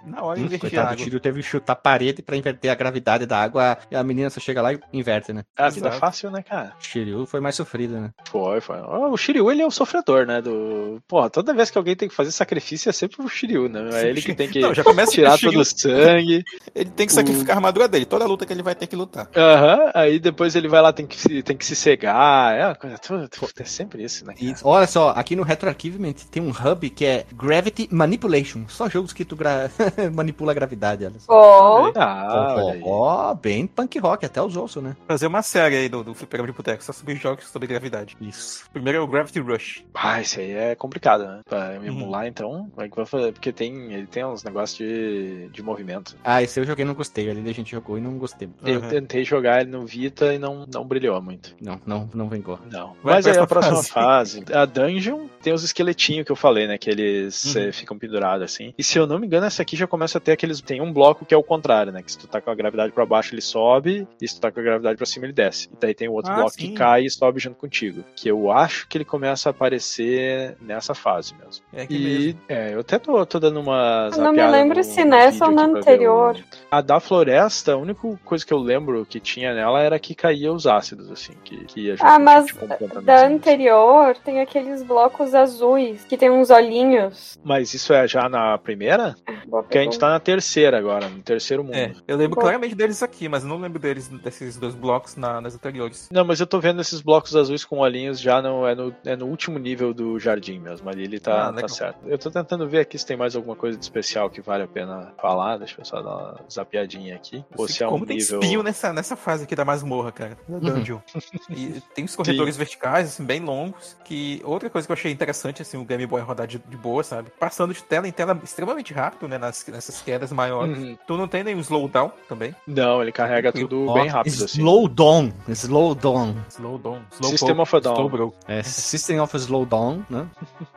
na hora invertia a
o. Shiryu teve que chutar a parede pra inverter a gravidade da água e a menina só chega lá e inverte, né?
A vida
Exato.
fácil, né, cara?
O Shiryu foi mais sofrido, né?
Foi, foi. Ó, O Shiryu, ele é o sofredor, né? Do... Porra, toda vez que alguém tem que fazer sacrifício é sempre o Shiryu, né? É ele que tem que
Não, já começa
tirar
o
todo o sangue.
Ele tem que sacrificar a armadura dele. Toda luta que ele vai ter que lutar.
Aham, aí depois ele vai lá, tem que se, tem que se cegar. É, uma coisa, tudo, é sempre isso, né?
E
cara?
olha só, aqui no Retro Archivement tem um hub que é Gravity Manipulation. Só jogos que tu gra- manipula a gravidade. Olha só.
Ó,
Ah, aí.
Ó, bem punk rock, até os ossos, né?
Fazer uma série aí do, do Fliperama de Boteco, só sobre jogos sobre gravidade.
Isso.
Primeiro é o Gravity Rush.
Ah, isso aí é complicado, né? Pra
Uhum.
emular, então, como é que vai fazer? Porque tem, ele tem uns negócios de, de movimento.
Ah, esse eu joguei e não gostei. Ali a gente jogou e não gostei.
Eu
Uhum.
tentei jogar ele no Vita e não, não brilhou muito.
Não, não, não vingou.
Não.
Vai
Mas aí a próxima fase. A dungeon tem os esqueletinhos que eu falei, né? Que eles
Uhum.
eh, ficam pendurados assim. E se eu não me engano, essa aqui já começa a ter aqueles. Tem um bloco que é o contrário, né? Que se tu tá com a gravidade pra baixo, ele sobe. E se tu tá com a gravidade pra cima, ele desce. E daí tem o outro
Ah,
bloco
sim.
que cai e sobe junto contigo. Que eu acho que ele começa a aparecer nessa fase mesmo.
É aqui
E
mesmo.
é, eu até tô, tô dando uma.
Eu não me lembro se nessa ou na
ver o-
anterior.
A da floresta, a única coisa que eu lembro que tinha nela era que caía os ácidos, assim, que, que ia junto
Ah, mas
tipo,
da
assim.
anterior tem aqueles blocos azuis que tem uns olhinhos.
Mas isso é já na primeira?
Boa
Porque a gente tá na terceira agora, no terceiro mundo.
É, eu lembro claramente deles aqui, mas eu não lembro deles desses dois blocos na- nas anteriores.
Não, mas eu tô vendo esses blocos azuis com olhinhos já no, é, no, é no último nível do jardim mesmo. Ali ele tá,
Ah,
tá certo. Eu tô tentando ver aqui se tem mais alguma coisa de especial que vale a pena falar. Deixa eu só dar uma zapiadinha aqui. Ou se é um
Como tem
nível.
espinho nessa, nessa fase aqui da masmorra, cara. Da dungeon. e tem os corredores verticais, assim, bem longos. Que outra coisa que eu achei interessante, assim, o Game Boy rodar de, de boa, sabe? Passando de tela em tela extremamente rápido, né? Nas, nessas quedas maiores.
Uhum.
Tu não tem nenhum slowdown também.
Não, ele carrega tudo
Ó,
bem rápido, assim.
Slow down. Slow down.
Slowdown. Slow
System of a Down.
É, System of Slow Down, né?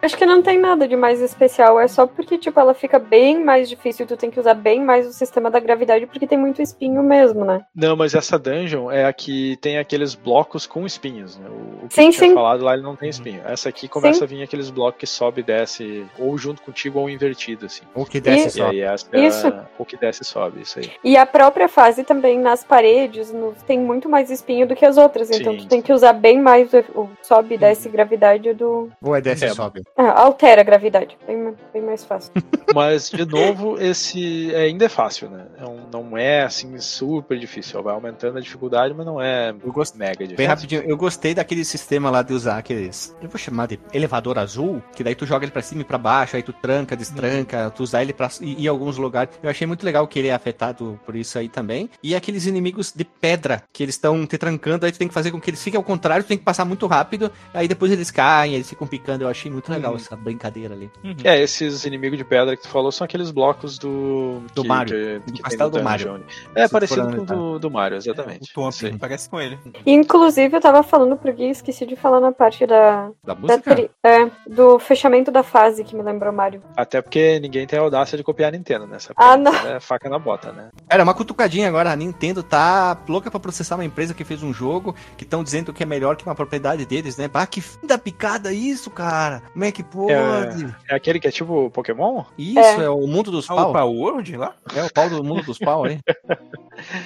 Acho que não tem nada de mais especial, é só porque, tipo, ela fica bem mais difícil, tu tem que usar bem mais o sistema da gravidade, porque tem muito espinho mesmo, né?
Não, mas essa dungeon é a que tem aqueles blocos com espinhos, né? O, o que
Sim,
eu tinha
sim.
falado lá, ele não tem espinho. Essa aqui começa a vir aqueles blocos que sobe e desce, ou junto contigo, ou invertido, assim.
Ou que desce
E-
E aí essa é
Isso.
a- o que desce e sobe, isso aí.
E a própria fase também nas paredes no- tem muito mais espinho do que as outras, então
Sim.
tu tem que usar bem mais o, o sobe e desce gravidade do.
Ou é desce
É,
e sobe.
Ah, altera a gravidade, bem, bem mais fácil.
Mas, de novo, esse é, ainda é fácil, né? Um- não é, assim, super difícil. Vai aumentando a dificuldade, mas não é
Eu gosto-
mega difícil.
Bem rapidinho, eu gostei daquele sistema lá de usar aqueles. Eu vou chamar de elevador azul, que daí tu joga ele pra cima e pra baixo, aí tu tranca, destranca, tu usar ele pra ir em alguns lugares. Eu achei muito legal que ele é afetado por isso aí também. E aqueles inimigos de pedra, que eles estão te trancando, aí tu tem que fazer com que eles fiquem ao contrário, tu tem que passar muito rápido, aí depois eles caem, eles ficam picando. Eu achei muito legal
Uhum.
essa brincadeira ali.
É, esses inimigos de pedra que tu falou são aqueles blocos do.
Do
que-
Mario.
que- que
castelo
no
do Mario.
dungeon. É,
Se
parecido com o do, do Mario,
O
exatamente. Aí.
parece com ele.
Inclusive, eu tava falando pro Gui, esqueci de falar na parte da.
Da
da
música?
tri- é, do fechamento da fase que me lembrou Mario.
Até porque ninguém tem a audácia de copiar a Nintendo, né? Essa
Ah, não.
É faca na bota, né?
Era uma cutucadinha agora, a Nintendo tá louca pra processar uma empresa que fez um jogo, que estão dizendo que é melhor que uma propriedade deles, né? Ah, que fim da picada isso, cara! Como é que pode?
É aquele que é tipo Pokémon?
Isso, é. o mundo dos
Ah, o
pau.
Power World lá?
É o pau do mundo dos pau aí.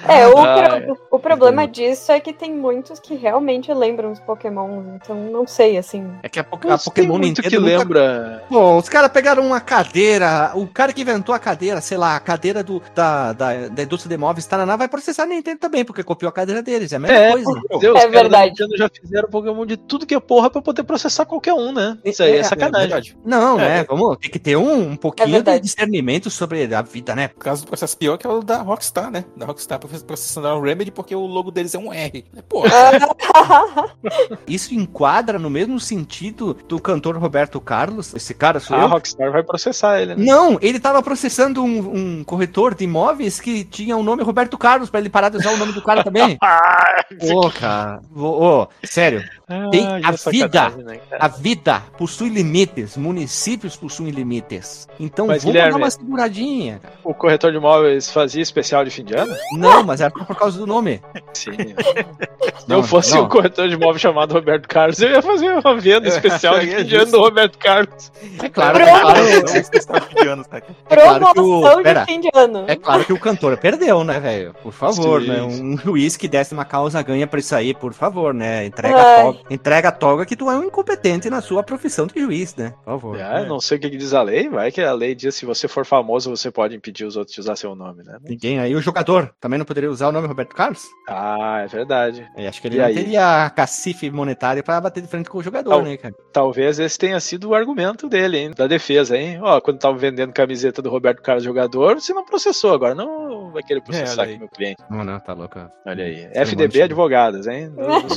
É, o,
Ah,
pro- o problema disso é que tem muitos que realmente lembram os Pokémon, então não sei, assim.
É que a, Po- a
tem
Pokémon
muito
Nintendo
que
nunca-
lembra.
Pô, os caras pegaram uma cadeira, o cara que inventou a cadeira, sei lá, a cadeira do, da, da, da indústria de móveis Tananá vai processar a Nintendo também, porque copiou a cadeira deles, é a mesma
É,
coisa.
Deus, os
É verdade.
Nintendo já fizeram Pokémon de tudo que é porra pra poder processar qualquer um, né? Isso aí é,
É,
sacanagem.
Não,
É.
né? Vamos ter que ter um, um pouquinho de discernimento sobre a vida, né?
O caso do processo pior que é o da Rockstar, né? Da Rockstar processando a Remedy porque o logo deles é um R. Pô,
Isso enquadra no mesmo sentido do cantor Roberto Carlos. Esse cara sou
A
eu.
Rockstar vai processar ele, né?
Não, ele tava processando um, um corretor de imóveis que tinha o nome Roberto Carlos pra ele parar de usar o nome do cara também. Ô, cara. Ô, ô, sério. Tem
Ai,
a
é
vida.
né?
A vida possui limites, municípios possuem limites. Então
Mas,
vamos
Guilherme-
dar uma seguradinha. cara.
O corretor de imóveis fazia especial de fim de ano?
Não, mas era por causa do nome.
Sim. Se
Não,
eu fosse
não.
um corretor de imóveis chamado Roberto Carlos, eu ia fazer uma venda especial de fim de ano do Roberto Carlos.
É claro, é claro,
é tá aqui.
claro que o-
Promoção
pera.
de fim de ano.
é claro que o cantor perdeu, né, velho? Por favor,
Sim.
né? Um juiz que desse uma causa ganha pra isso aí, por favor, né? Entrega a entrega a toga que tu é um incompetente na sua profissão de juiz, né? Por favor.
Ah, não sei o que diz a lei, vai que a lei diz se você for famoso, você pode impedir os outros de usar seu nome, né?
Ninguém aí, o jogador também não poderia usar o nome Roberto Carlos?
Ah, é verdade.
Eu acho que ele
E
não
aí?
teria cacife monetário pra bater de frente com o jogador,
Não.
né, cara?
Talvez esse tenha sido o argumento dele, hein? Da defesa, hein? Ó, quando tava vendendo camiseta do Roberto Carlos jogador, você não processou, agora não vai querer processar
olha aí.
aqui meu cliente.
Não, não, tá louco.
Olha aí. FDB
monte.
Advogados, hein?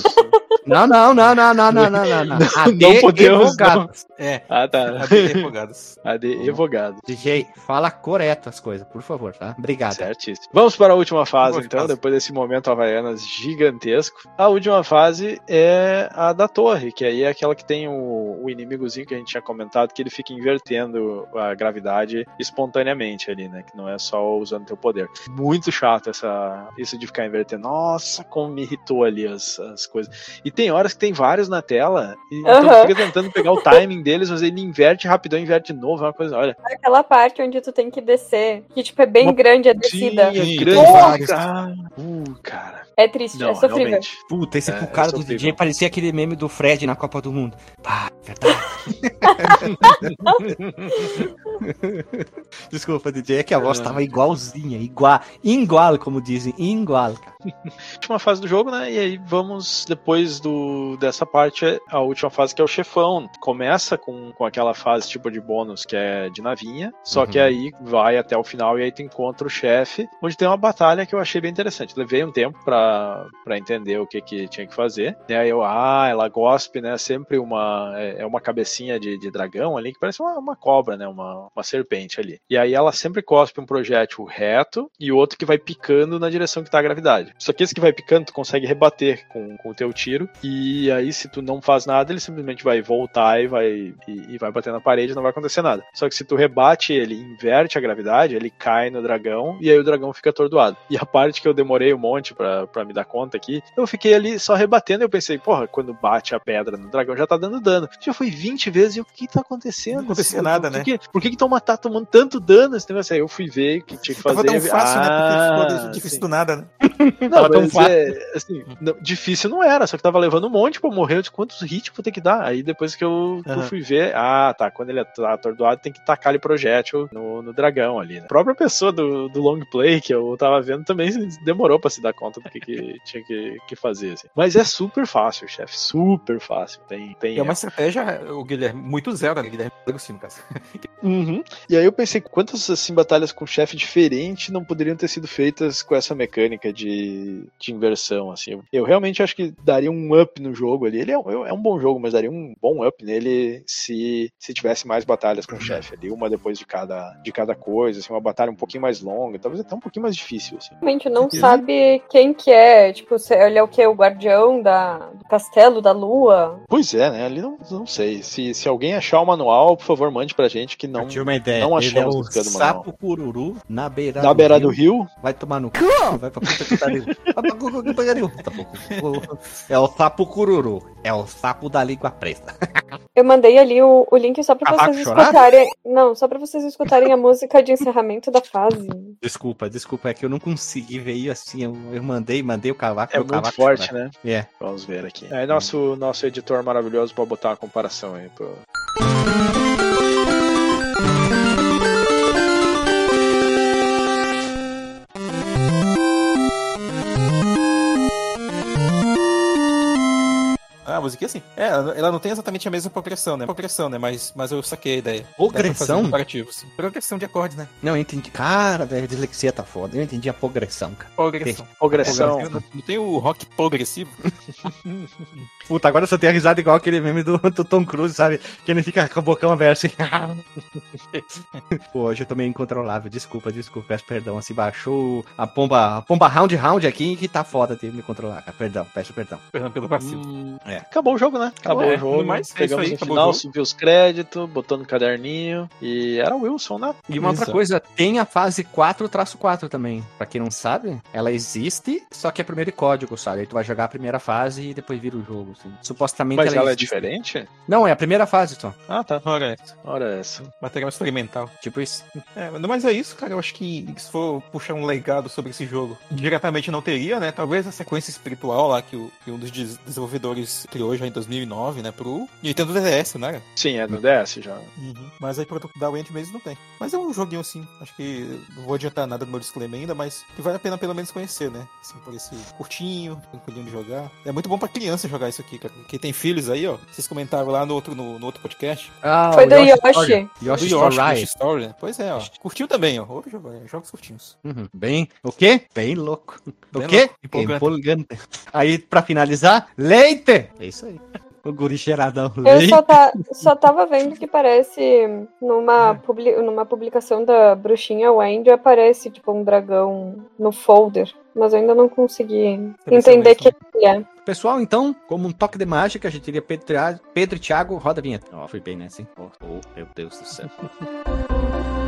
Não, não, não, não, não, não, não, não, não. AD
não podemos,
Advogados.
É,
ah, tá.
advogados.
AD Evogado.
DJ, fala correto as coisas, por favor, tá? Obrigado.
Certíssimo. Vamos para a última fase, então, depois desse momento Havaianas gigantesco. A última fase é a da torre, que aí é aquela que tem o, o inimigozinho que a gente tinha comentado, que ele fica invertendo a gravidade espontaneamente ali, né? Que não é só usando teu poder. Muito chato essa, isso de ficar invertendo. Nossa, como me irritou ali as, as coisas. E tem horas que tem vários na tela, e então
Aham.
tu fica tentando pegar o timing deles, mas ele inverte rapidão, inverte de novo, é uma coisa, olha.
Aquela parte onde tu tem que descer, que tipo é bem
Uma-
grande a descida.
Sim, é
Sim,
grande.
tem
vários.
Ah, uh, cara.
É triste,
Não,
é sofrível.
realmente.
Puta, esse
É,
cara
é
do. DJ parecia aquele meme do Fred na Copa do Mundo. Pá, verdade. Desculpa, DJ, é que a voz tava igualzinha, igual, igual, como dizem, igual, cara.
última fase do jogo, né? E aí vamos, depois do, dessa parte, a última fase que é o chefão. Começa com, com aquela fase tipo de bônus que é de navinha, só que
Uhum.
aí vai até o final e aí tu encontra o chefe, onde tem uma batalha que eu achei bem interessante. Levei um tempo pra, pra entender o que que tinha que fazer. E aí eu, ah, ela gospe, né? Sempre uma, é é uma cabecinha de, de dragão ali, que parece uma, uma cobra, né? Uma, uma serpente ali. E aí ela sempre cospe um projétil reto e outro que vai picando na direção que tá a gravidade. Só que esse que vai picando, tu consegue rebater com, com o teu tiro. E aí, se tu não faz nada, ele simplesmente vai voltar e vai, e, e vai bater na parede não vai acontecer nada. Só que se tu rebate ele, inverte a gravidade, ele cai no dragão e aí o dragão fica atordoado. E a parte que eu demorei um monte pra me dar conta aqui, eu fiquei ali só rebatendo e eu pensei, porra, quando bate a pedra no dragão já tá dando dano. Já foi 20 vezes e o que tá acontecendo?
Não acontecia
Por-
nada,
por
né?
que por que que tão tá tomando tanto dano esse negócio? Aí eu fui ver que tinha que fazer.
Tava tão fácil, né?
Ah,
Porque ficou difícil
sim.
do nada, né?
Não,
Tava tão
mas
fácil.
é, assim, não- difícil não era, só que tava levando um monte pra morrer. Eu disse, quantos hits vou ter que dar? Aí depois que eu, que eu fui ver, ah, tá, quando ele tá atordoado, tem que tacar ele projétil no, no dragão ali. Né? A própria pessoa do, do long play que eu tava vendo também demorou pra se dar conta do que, que tinha que, que fazer. assim. Mas é super fácil, chefe, super fácil. Tem, tem
É uma estratégia, o Guilherme, muito zero, né? Guilherme Agostinho, no caso.
Uhum. E aí eu pensei, quantas assim batalhas com chefe diferente não poderiam ter sido feitas com essa mecânica de, de inversão, assim. Eu, eu realmente acho que daria um up no jogo ali. Ele é, um- é um bom jogo, mas daria um bom up nele se, se tivesse mais batalhas com o chefe ali, uma depois de cada, de cada coisa, assim, uma batalha um pouquinho mais longa, talvez até um pouquinho mais difícil, assim.
Realmente não
Uhum.
sabe quem que é. Tipo, ele é o que? O guardião da, do castelo da lua.
Pois é, né? Ali não, não sei. Se, se alguém achar o manual, por favor, mande pra gente que não,
Eu tive uma ideia.
não
Ele
achamos
é o
música do manual.
sapo cururu na beira,
Na beira do rio,
Vai tomar no cu. Vai pra puta que pariu. Vai pra puta que pariu. Tá. É o sapo cururu. É o sapo da língua preta.
Eu mandei ali o, o link só pra
Cavaco
vocês
chorado?
escutarem. Não, só pra vocês escutarem a música de encerramento da fase.
Desculpa, desculpa. É que eu não consegui ver assim. Eu, eu mandei, mandei o cavaco.
é
o
muito
cavaco
forte, né?
É.
Vamos ver aqui. Aí nosso, nosso editor maravilhoso pode botar uma comparação aí. Pô.
A musiquinha assim. É, ela não tem exatamente a mesma progressão, né? Progressão, né? Mas, mas eu saquei a ideia.
Progressão?
um comparativo, sim. Progressão de acordes, né?
Não, eu entendi. Cara, velho, a dislexia tá foda. Eu entendi a progressão, cara.
Progressão.
Progressão.
Não, não tem o rock progressivo?
Puta, agora eu só tenho a risada igual aquele meme do, do Tom Cruise, sabe? Que ele fica com a bocão aberto assim. Pô, hoje eu tô meio incontrolável. Desculpa, desculpa. Peço perdão. Assim, baixou a pomba, a pomba round round aqui que tá foda de me controlar. cara. Perdão, peço perdão.
Perdão pelo vacilo.
Hum,
É.
Acabou o jogo, né? Acabou
É,
o jogo.
mais, é isso
pegamos
aí, o
final,
jogo.
subiu os créditos, botou no caderninho. E era o Wilson, né?
E uma outra coisa, tem a fase 4-4 também. Pra quem não sabe, ela existe, só que é primeiro código, sabe? Aí tu vai jogar a primeira fase e depois vira o jogo, assim. Supostamente
Mas ela é
existe.
diferente?
Não, é a primeira fase só.
Ah, tá.
Ora,
Ora essa.
material experimental.
Tipo isso.
É, mas é isso, cara. Eu acho que se for puxar um legado sobre esse jogo, diretamente não teria, né? Talvez a sequência espiritual lá que, o- que um dos des- desenvolvedores criou já em 2009, né? Pro Nintendo DDS, né?
Sim, é no DS já.
Mas aí produto da Wendy mesmo não tem. Mas é um joguinho assim. Acho que não vou adiantar nada no meu disclaimer ainda, mas que vale a pena pelo menos conhecer, né? Assim, por esse curtinho, tranquilinho de jogar. É muito bom pra criança jogar isso aqui, cara. Quem tem filhos aí, ó. Vocês comentaram lá no outro, no, no outro podcast.
Ah,
Foi do Yoshi.
Do
Yoshi
Yoshi,
Story.
Yoshi Story, né? Pois é, ó. Curtiu também, ó. Outro jogo, é, jogos curtinhos.
Uhum. Bem, o quê? Bem louco.
Bem
o quê?
louco, empolgante.
Empolgante. Aí, pra finalizar, leite! É isso aí. O guri cheiradão.
Eu só, tá, só tava vendo que parece numa, publi, numa publicação da bruxinha Wendy aparece tipo um dragão no folder. Mas eu ainda não consegui entender
mesmo.
que ele é.
Pessoal, então, como um toque de mágica, a gente diria Pedro, Pedro e Thiago, roda a vinheta. Ó, fui bem nessa, hein? Oh, oh, meu Deus do céu.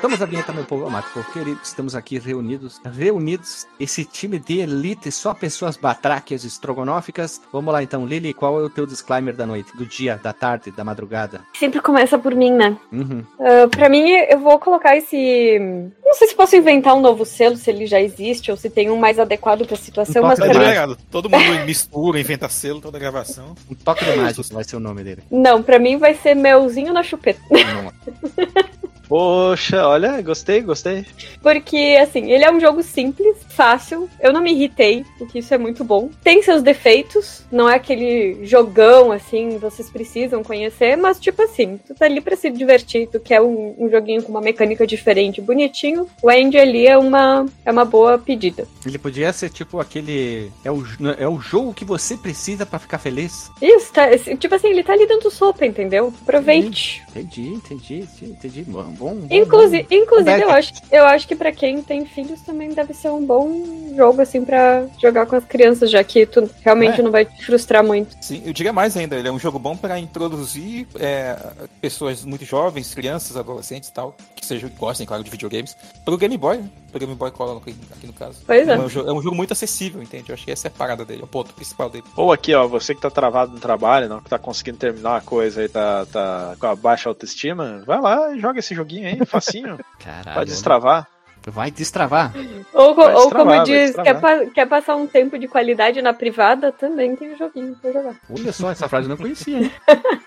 Voltamos à vinheta, meu povo amado, querido. Estamos aqui reunidos, reunidos, esse time de elite, só pessoas batráquias estrogonóficas. Vamos lá então, Lili, qual é o teu disclaimer da noite, do dia, da tarde, da madrugada?
Sempre começa por mim, né?
Uhum.
Ah, pra mim, eu vou colocar esse. Não sei se posso inventar um novo selo, se ele já existe, ou se tem um mais adequado pra situação,
Um
mas pra mim.
Todo mundo mistura, inventa selo, toda gravação.
Um toque de mágica vai ser o nome dele.
Não, pra mim vai ser melzinho na chupeta.
Não.
Poxa, olha, gostei, gostei.
Porque, assim, ele é um jogo simples, fácil. Eu não me irritei, o que isso é muito bom. Tem seus defeitos, não é aquele jogão, assim, vocês precisam conhecer, mas, tipo assim, tu tá ali pra se divertir, tu quer um, um joguinho com uma mecânica diferente, bonitinho. O Andy ali é uma, é uma boa pedida.
Ele podia ser tipo aquele. É o, é o jogo que você precisa pra ficar feliz.
Isso, tá, tipo assim, ele tá ali dando sopa, entendeu? Aproveite.
Entendi, entendi, entendi. entendi. Bom, bom, bom,
Inclusive, inclusive
Beck.
eu, acho, eu acho que pra quem tem filhos também deve ser um bom jogo, assim, pra jogar com as crianças, já que tu realmente
É.
não vai te frustrar muito.
Sim, eu diria mais ainda, ele é um jogo bom para introduzir é, pessoas muito jovens, crianças, adolescentes e tal, que sejam que gostem, claro, de videogames, pro Game Boy, Pro Game Boy Color aqui, aqui no caso.
Pois é.
um jogo, é um jogo muito acessível, entende? Eu acho que essa é a parada dele, é o ponto principal dele.
Ou aqui, ó, você que tá travado no trabalho, não que tá conseguindo terminar uma coisa e tá, tá com a baixa autoestima, vai lá e joga esse joguinho aí, facinho.
Caralho.
Pode destravar.
Vai destravar.
Ou,
Vai
ou
destravar,
como diz, quer, pa- quer passar um tempo de qualidade na privada, também tem um joguinho pra jogar.
Olha só, essa frase eu não conhecia, hein?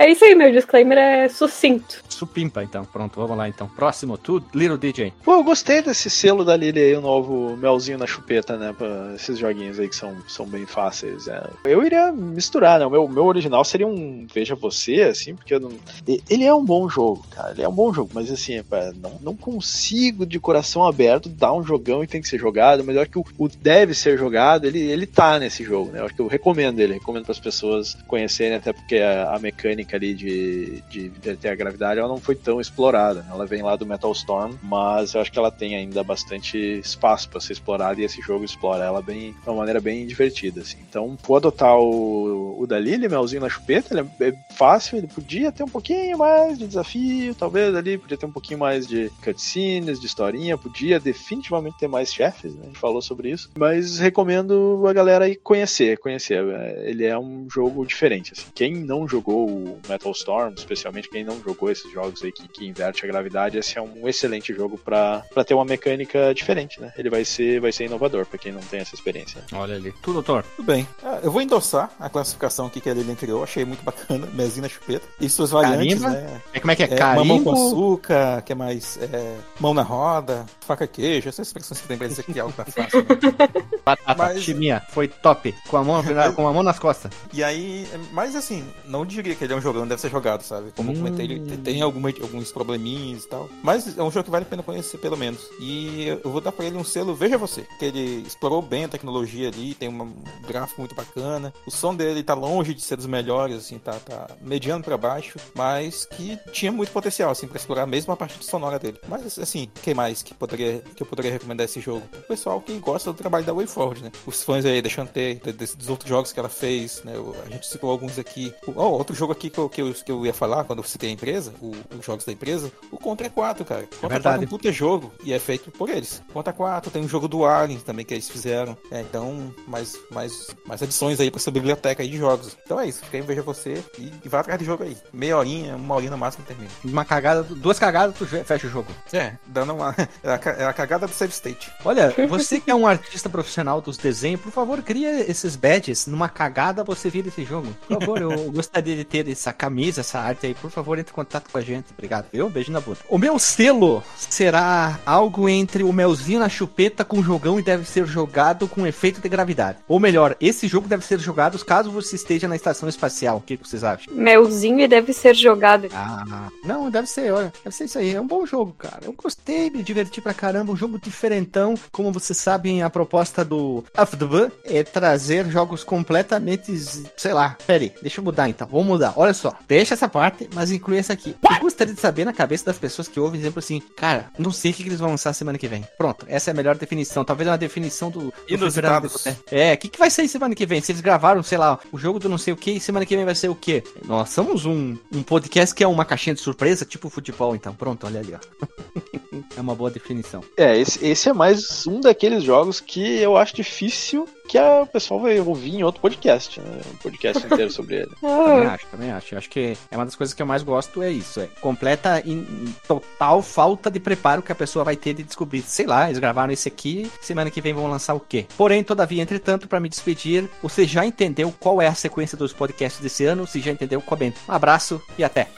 É isso aí, meu disclaimer é sucinto.
Supimpa, então. Pronto, vamos lá então. Próximo, tu, Little DJ.
Pô, eu gostei desse selo da Lily aí, o novo melzinho na chupeta, né? Pra esses joguinhos aí que são, são bem fáceis. é. Eu iria misturar, né? O meu, meu original seria um Veja Você, assim, porque eu não... ele é um bom jogo, cara. Ele é um bom jogo, mas assim, pá, não, não consigo de coração aberto dar um jogão e tem que ser jogado. Melhor que o, o deve ser jogado, ele, ele tá nesse jogo, né? Eu acho que eu recomendo ele, recomendo para as pessoas conhecerem, até porque a, mecânica ali de, de, de ter a gravidade ela não foi tão explorada. Ela vem lá do Metal Storm, mas eu acho que ela tem ainda bastante espaço para ser explorada e esse jogo explora ela bem, de uma maneira bem divertida. Assim. Então, vou adotar o, o da Lily, Melzinho na chupeta, ele é, é fácil, ele podia ter um pouquinho mais de desafio, talvez ali, podia ter um pouquinho mais de cutscenes, de historinha, podia definitivamente ter mais chefes, né? a gente falou sobre isso, mas recomendo a galera aí conhecer, conhecer. É, Ele é um jogo diferente. Assim. Quem não jogou o Metal Storm, especialmente quem não jogou esses jogos aí que, que inverte a gravidade, esse é um excelente jogo para ter uma mecânica diferente, né? Ele vai ser, vai ser inovador para quem não tem essa experiência.
Olha ali. Tu, doutor.
Tudo bem. Ah, eu vou endossar a classificação aqui que a Lilian criou. Achei muito bacana. Mezinho na chupeta. E suas variantes,
Carimba?
né?
É, como é que é?
É, mamão com açúcar, que é mais é, mão na roda, faca queijo, essas expressões que tem pra dizer que algo tá fácil. né?
Batata,
Mas-
chiminha. Foi top. Com a mão, com a mão nas costas.
E aí, mas assim, não diria que ele é um jogão, deve ser jogado, sabe? Como eu comentei, ele
Hum.
tem alguma, alguns probleminhas e tal. Mas é um jogo que vale a pena conhecer, pelo menos. E eu vou dar pra ele um selo Veja Você, que ele explorou bem a tecnologia ali, tem um gráfico muito bacana. O som dele tá longe de ser dos melhores, assim, tá, tá mediano pra baixo, mas que tinha muito potencial, assim, pra explorar mesmo a parte sonora dele. Mas, assim, quem mais que, poderia, que eu poderia recomendar esse jogo? O pessoal que gosta do trabalho da WayForward, né? Os fãs aí da Shantae, dos outros jogos que ela fez, né? A gente citou alguns aqui. O- ó, outro jogo aqui que eu, que, eu, que eu ia falar quando eu citei a empresa, o- os jogos da empresa, o Contra 4, cara. Contra 4 é um puta jogo e é feito por eles. Contra 4, tem um jogo do Alien também que eles fizeram. É, então, mais, mais, mais adições aí pra sua biblioteca aí de jogos. Então é isso. Quem veja você e, e vá atrás de jogo aí. Meia horinha, uma horinha no máximo termina.
Uma cagada, duas cagadas, tu fecha o jogo.
É, dando uma. É a, é a cagada do save state.
Olha, você que é um artista profissional dos desenhos, por favor, cria esses badges. Numa cagada você vira esse jogo. Por favor, eu gostaria de ter essa camisa, essa arte aí. Por favor, entre em contato com a gente. Obrigado, viu? Beijo na bunda. O meu selo será algo entre o melzinho na chupeta com o jogão e deve ser jogado com efeito de gravidade. Ou melhor, esse jogo deve ser jogado caso você esteja na estação espacial. O que vocês acham?
Melzinho e deve ser jogado.
Ah, não, deve ser, olha, deve ser isso aí. É um bom jogo, cara. Eu gostei, me diverti pra caramba. Um jogo diferentão. Como vocês sabem, a proposta do AFDB é trazer jogos completamente, sei lá. Pera aí, deixa eu mudar então. Vou mudar. Olha só, deixa essa parte, mas inclui essa aqui. Eu gostaria de saber na cabeça das pessoas que ouvem, exemplo assim, cara, não sei o que que eles vão lançar semana que vem. Pronto, essa é a melhor definição. Talvez uma definição do. do
Inusitados.
Do- É, o que, que vai sair semana que vem? Se eles gravaram, sei lá, o jogo do não sei o que, semana que vem vai ser o quê? Nós somos um, um podcast que é uma caixinha de surpresa, tipo futebol, então. Pronto, olha ali, ó. é uma boa definição.
É, esse, esse é mais um daqueles jogos que eu acho difícil que a- o pessoal vai ouvir em outro podcast, né? Um podcast inteiro sobre ele.
Também
Ah,
acho, também acho. Eu acho que é uma das coisas que eu mais gosto é isso. É completa e total falta de preparo que a pessoa vai ter de descobrir. Sei lá, eles gravaram esse aqui, semana que vem vão lançar o quê? Porém, todavia, entretanto, para me despedir, você já entendeu qual é a sequência dos podcasts desse ano? Se já entendeu, comenta. Um abraço e até.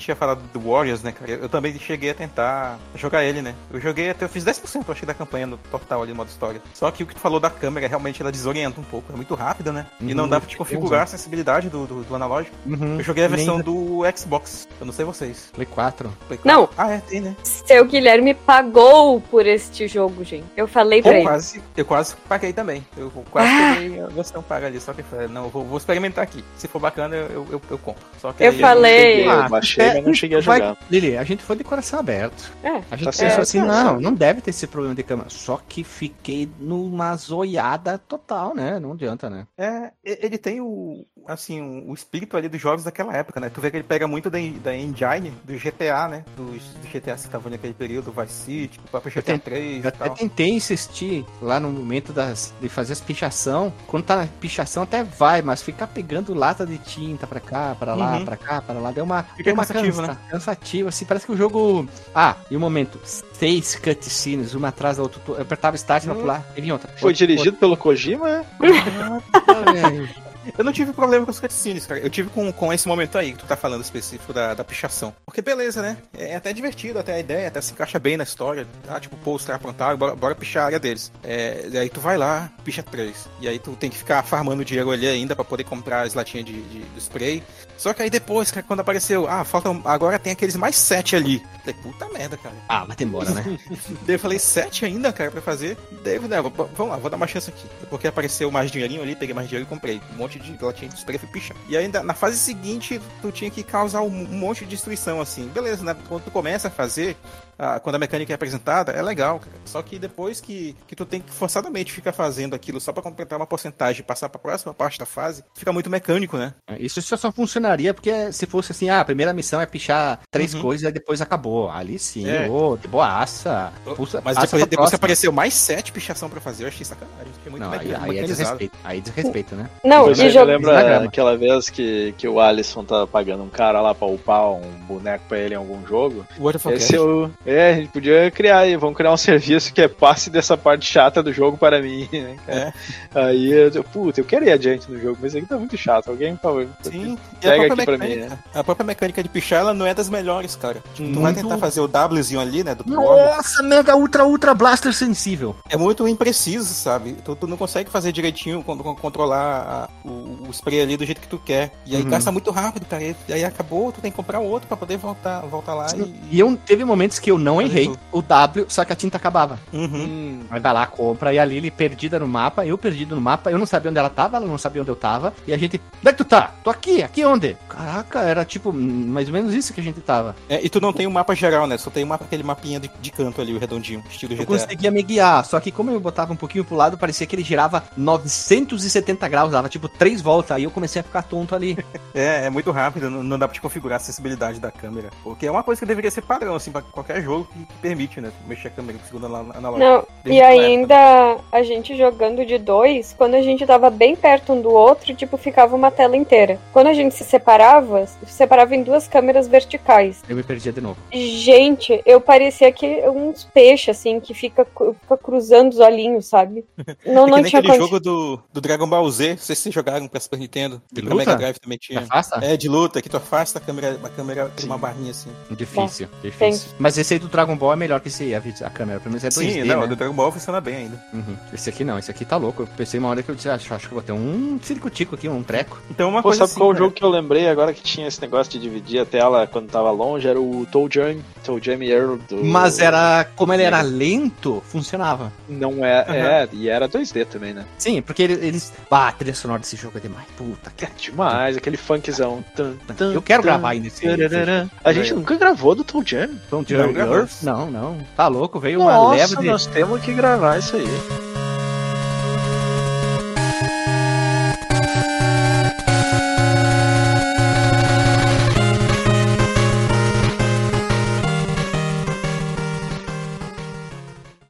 Gente tinha falado do Warriors, né, cara? Eu também cheguei a tentar jogar ele, né? Eu joguei até, eu fiz 10%, eu achei, da campanha no total ali no modo história. Só que o que tu falou da câmera, realmente ela desorienta um pouco. É muito rápida, né? E não
Uhum,
dá pra te configurar a sensibilidade do, do, do analógico.
Uhum.
Eu joguei a versão do Xbox. Eu não sei vocês.
Play 4.
Play
Não.
4. Ah, é, tem, né?
Seu Guilherme pagou por este jogo, gente. Eu falei pra
Eu
ele.
quase, eu quase paguei também. Eu quase
Ah.
peguei a versão paga ali. Só que eu falei, não, eu vou, vou experimentar aqui. Se for bacana, eu, eu, eu compro. Só que
Eu
aí-
falei-
Eu
Ah,
baixei,
é,
não cheguei a
vai-
jogar.
Lili, a gente foi de coração aberto.
É.
A gente
Tá
pensou assim, não, não deve ter esse problema de câmera. Só que fiquei numa zoiada total, né? Não adianta, né?
É, ele tem o, assim, o, espírito ali dos jogos daquela época, né? Tu vê que ele pega muito da, da engine do GTA, né? Dos, do GTA que tava naquele período, Vice City, o próprio GTA
Eu
3
Eu
e tal.
tentei insistir lá no momento das, de fazer as pichação. Quando tá na pichação até vai, mas ficar pegando lata de tinta pra cá, pra lá,
Uhum.
pra cá, pra lá, deu uma,
Fica
deu uma
cansativo,
cansa, cansativo, assim, parece que o jogo... Ah, e um momento, seis cutscenes, uma atrás da outra, eu apertava start pra
Hum.
pular, e vinha outra.
Foi dirigido pelo Kojima, é?
Outra, velho.
Eu não tive problema com os cutscenes, cara. Eu tive com, com esse momento aí que tu tá falando específico da, da pichação. Porque beleza, né? É até divertido, até a ideia, até se encaixa bem na história. Ah, tipo, pô, os caras aprontaram, bora, bora pichar a área deles. É, e aí tu vai lá, picha três. E aí tu tem que ficar farmando dinheiro ali ainda pra poder comprar as latinhas de, de, de spray. Só que aí depois, cara, quando apareceu, ah, falta. Agora tem aqueles mais sete ali. Falei, puta merda, cara.
Ah, mas demora, né?
Daí eu falei, sete ainda, cara, pra fazer. Daí eu falei, v- vamos lá, vou dar uma chance aqui. Porque apareceu mais dinheirinho ali, peguei mais dinheiro e comprei. Um monte de latinha de spray e fui pichar. E ainda na fase seguinte, tu tinha que causar um, um monte de destruição, assim. Beleza, né? Quando tu começa a fazer, ah, quando a mecânica é apresentada, é legal, cara. Só que depois que, que tu tem que forçadamente ficar fazendo aquilo só pra completar uma porcentagem e passar pra próxima parte da fase, fica muito mecânico, né?
Isso só só funcionaria porque se fosse assim, ah, a primeira missão é pichar três
Uhum.
coisas e depois acabou. Ali sim,
É.
ô, de boaça. Pulsa-
Mas depois, depois apareceu mais sete pichação pra fazer, eu achei sacanagem. Fiquei muito
Não, aí,
meca-
aí é desrespeito. Aí é desrespeito, né?
Não, e
na grama.
lembra aquela vez que, que o Alisson tá pagando um cara lá pra upar um boneco pra ele em algum jogo? Esse eu, é, a gente podia criar aí, vamos criar um serviço que é passe dessa parte chata do jogo para mim, né, cara? Aí, eu, puta, eu quero ir adiante no jogo, mas isso aqui tá muito chato. Alguém, por favor,
Sim,
Pega
a própria,
aqui pra mim,
mecânica, a própria mecânica de pichar, ela não é das melhores, cara. Tipo, tu vai
Muito.
tentar fazer o Wzinho ali, né, do
Nossa, mega ultra ultra blaster sensível.
é muito impreciso, sabe? Tu, tu não consegue fazer direitinho, con- con- controlar a- o, o spray ali do jeito que tu quer. E aí
Uhum.
gasta muito rápido, cara. E aí acabou, tu tem que comprar outro pra poder voltar, voltar lá e...
E eu teve momentos que eu não errei o W, só que a tinta acabava.
Uhum.
Hum,
Aí vai lá, compra, e a Lily perdida no mapa, eu perdido no mapa, eu não sabia onde ela tava, ela não sabia onde eu tava, e a gente, onde é que tu tá? Tô aqui, aqui onde? Caraca, era tipo, hum, mais ou menos isso que a gente tava.
É, e tu não tem o mapa geral, né? Só tem o mapa, aquele mapinha de, de canto ali, o redondinho, estilo
Eu
GTA.
conseguia me guiar, só que como eu botava um pouquinho pro lado, parecia que ele girava 970 graus, dava tipo três voltas, aí eu comecei a ficar tonto ali.
É, é muito rápido, não, não dá pra te configurar a acessibilidade da câmera. Porque é uma coisa que deveria ser padrão, assim, pra qualquer jogo que, permite, né? Mexer a câmera com segunda ana- analógica.
Não, e
época.
ainda a gente jogando de dois, quando a gente tava bem perto um do outro, tipo, ficava uma tela inteira. Quando a gente se separava, se separava em duas câmeras verticais.
Eu me perdia de novo.
Gente, eu parecia que uns peixes, assim, que fica, fica cruzando os olhinhos, sabe? Não,
É
não tinha
aquele jogo do, do Dragon Ball Z, não sei se vocês jogaram pra Super Nintendo.
De luta?
Mega Drive também tinha.
Afasta?
É, de luta, que tu afasta a câmera, a câmera tem uma barrinha assim.
Difícil, difícil. Mas esse aí do Dragon Ball é melhor que esse, a, a câmera, pelo menos é 2D,
Sim, não,
né?
o do Dragon Ball funciona bem ainda.
Uhum. Esse aqui não, esse aqui tá louco. Eu pensei uma hora que eu disse, acho, acho que vou ter um circo-tico aqui, um treco.
Então uma
Pô,
coisa
sabe
assim,
qual o
né?
jogo que eu lembrei agora que tinha esse negócio de dividir a tela quando tava longe? Era o Toe Jam, Toe Jam Earl do...
Mas era, como ele era lento, funcionava.
Não é,
Aham.
é, e era 2D também, né?
Sim, porque ele- eles... Ah, a trilha sonora desse jogo é demais. Puta que...
É demais, aquele funkzão. Tum, tum,
Eu quero
tum,
gravar ainda esse-.
A gente nunca gravou do Toe Jam.
Então,
Não,
Não, não. Tá louco, veio uma
Nossa,
leva de...
nós temos que gravar isso aí.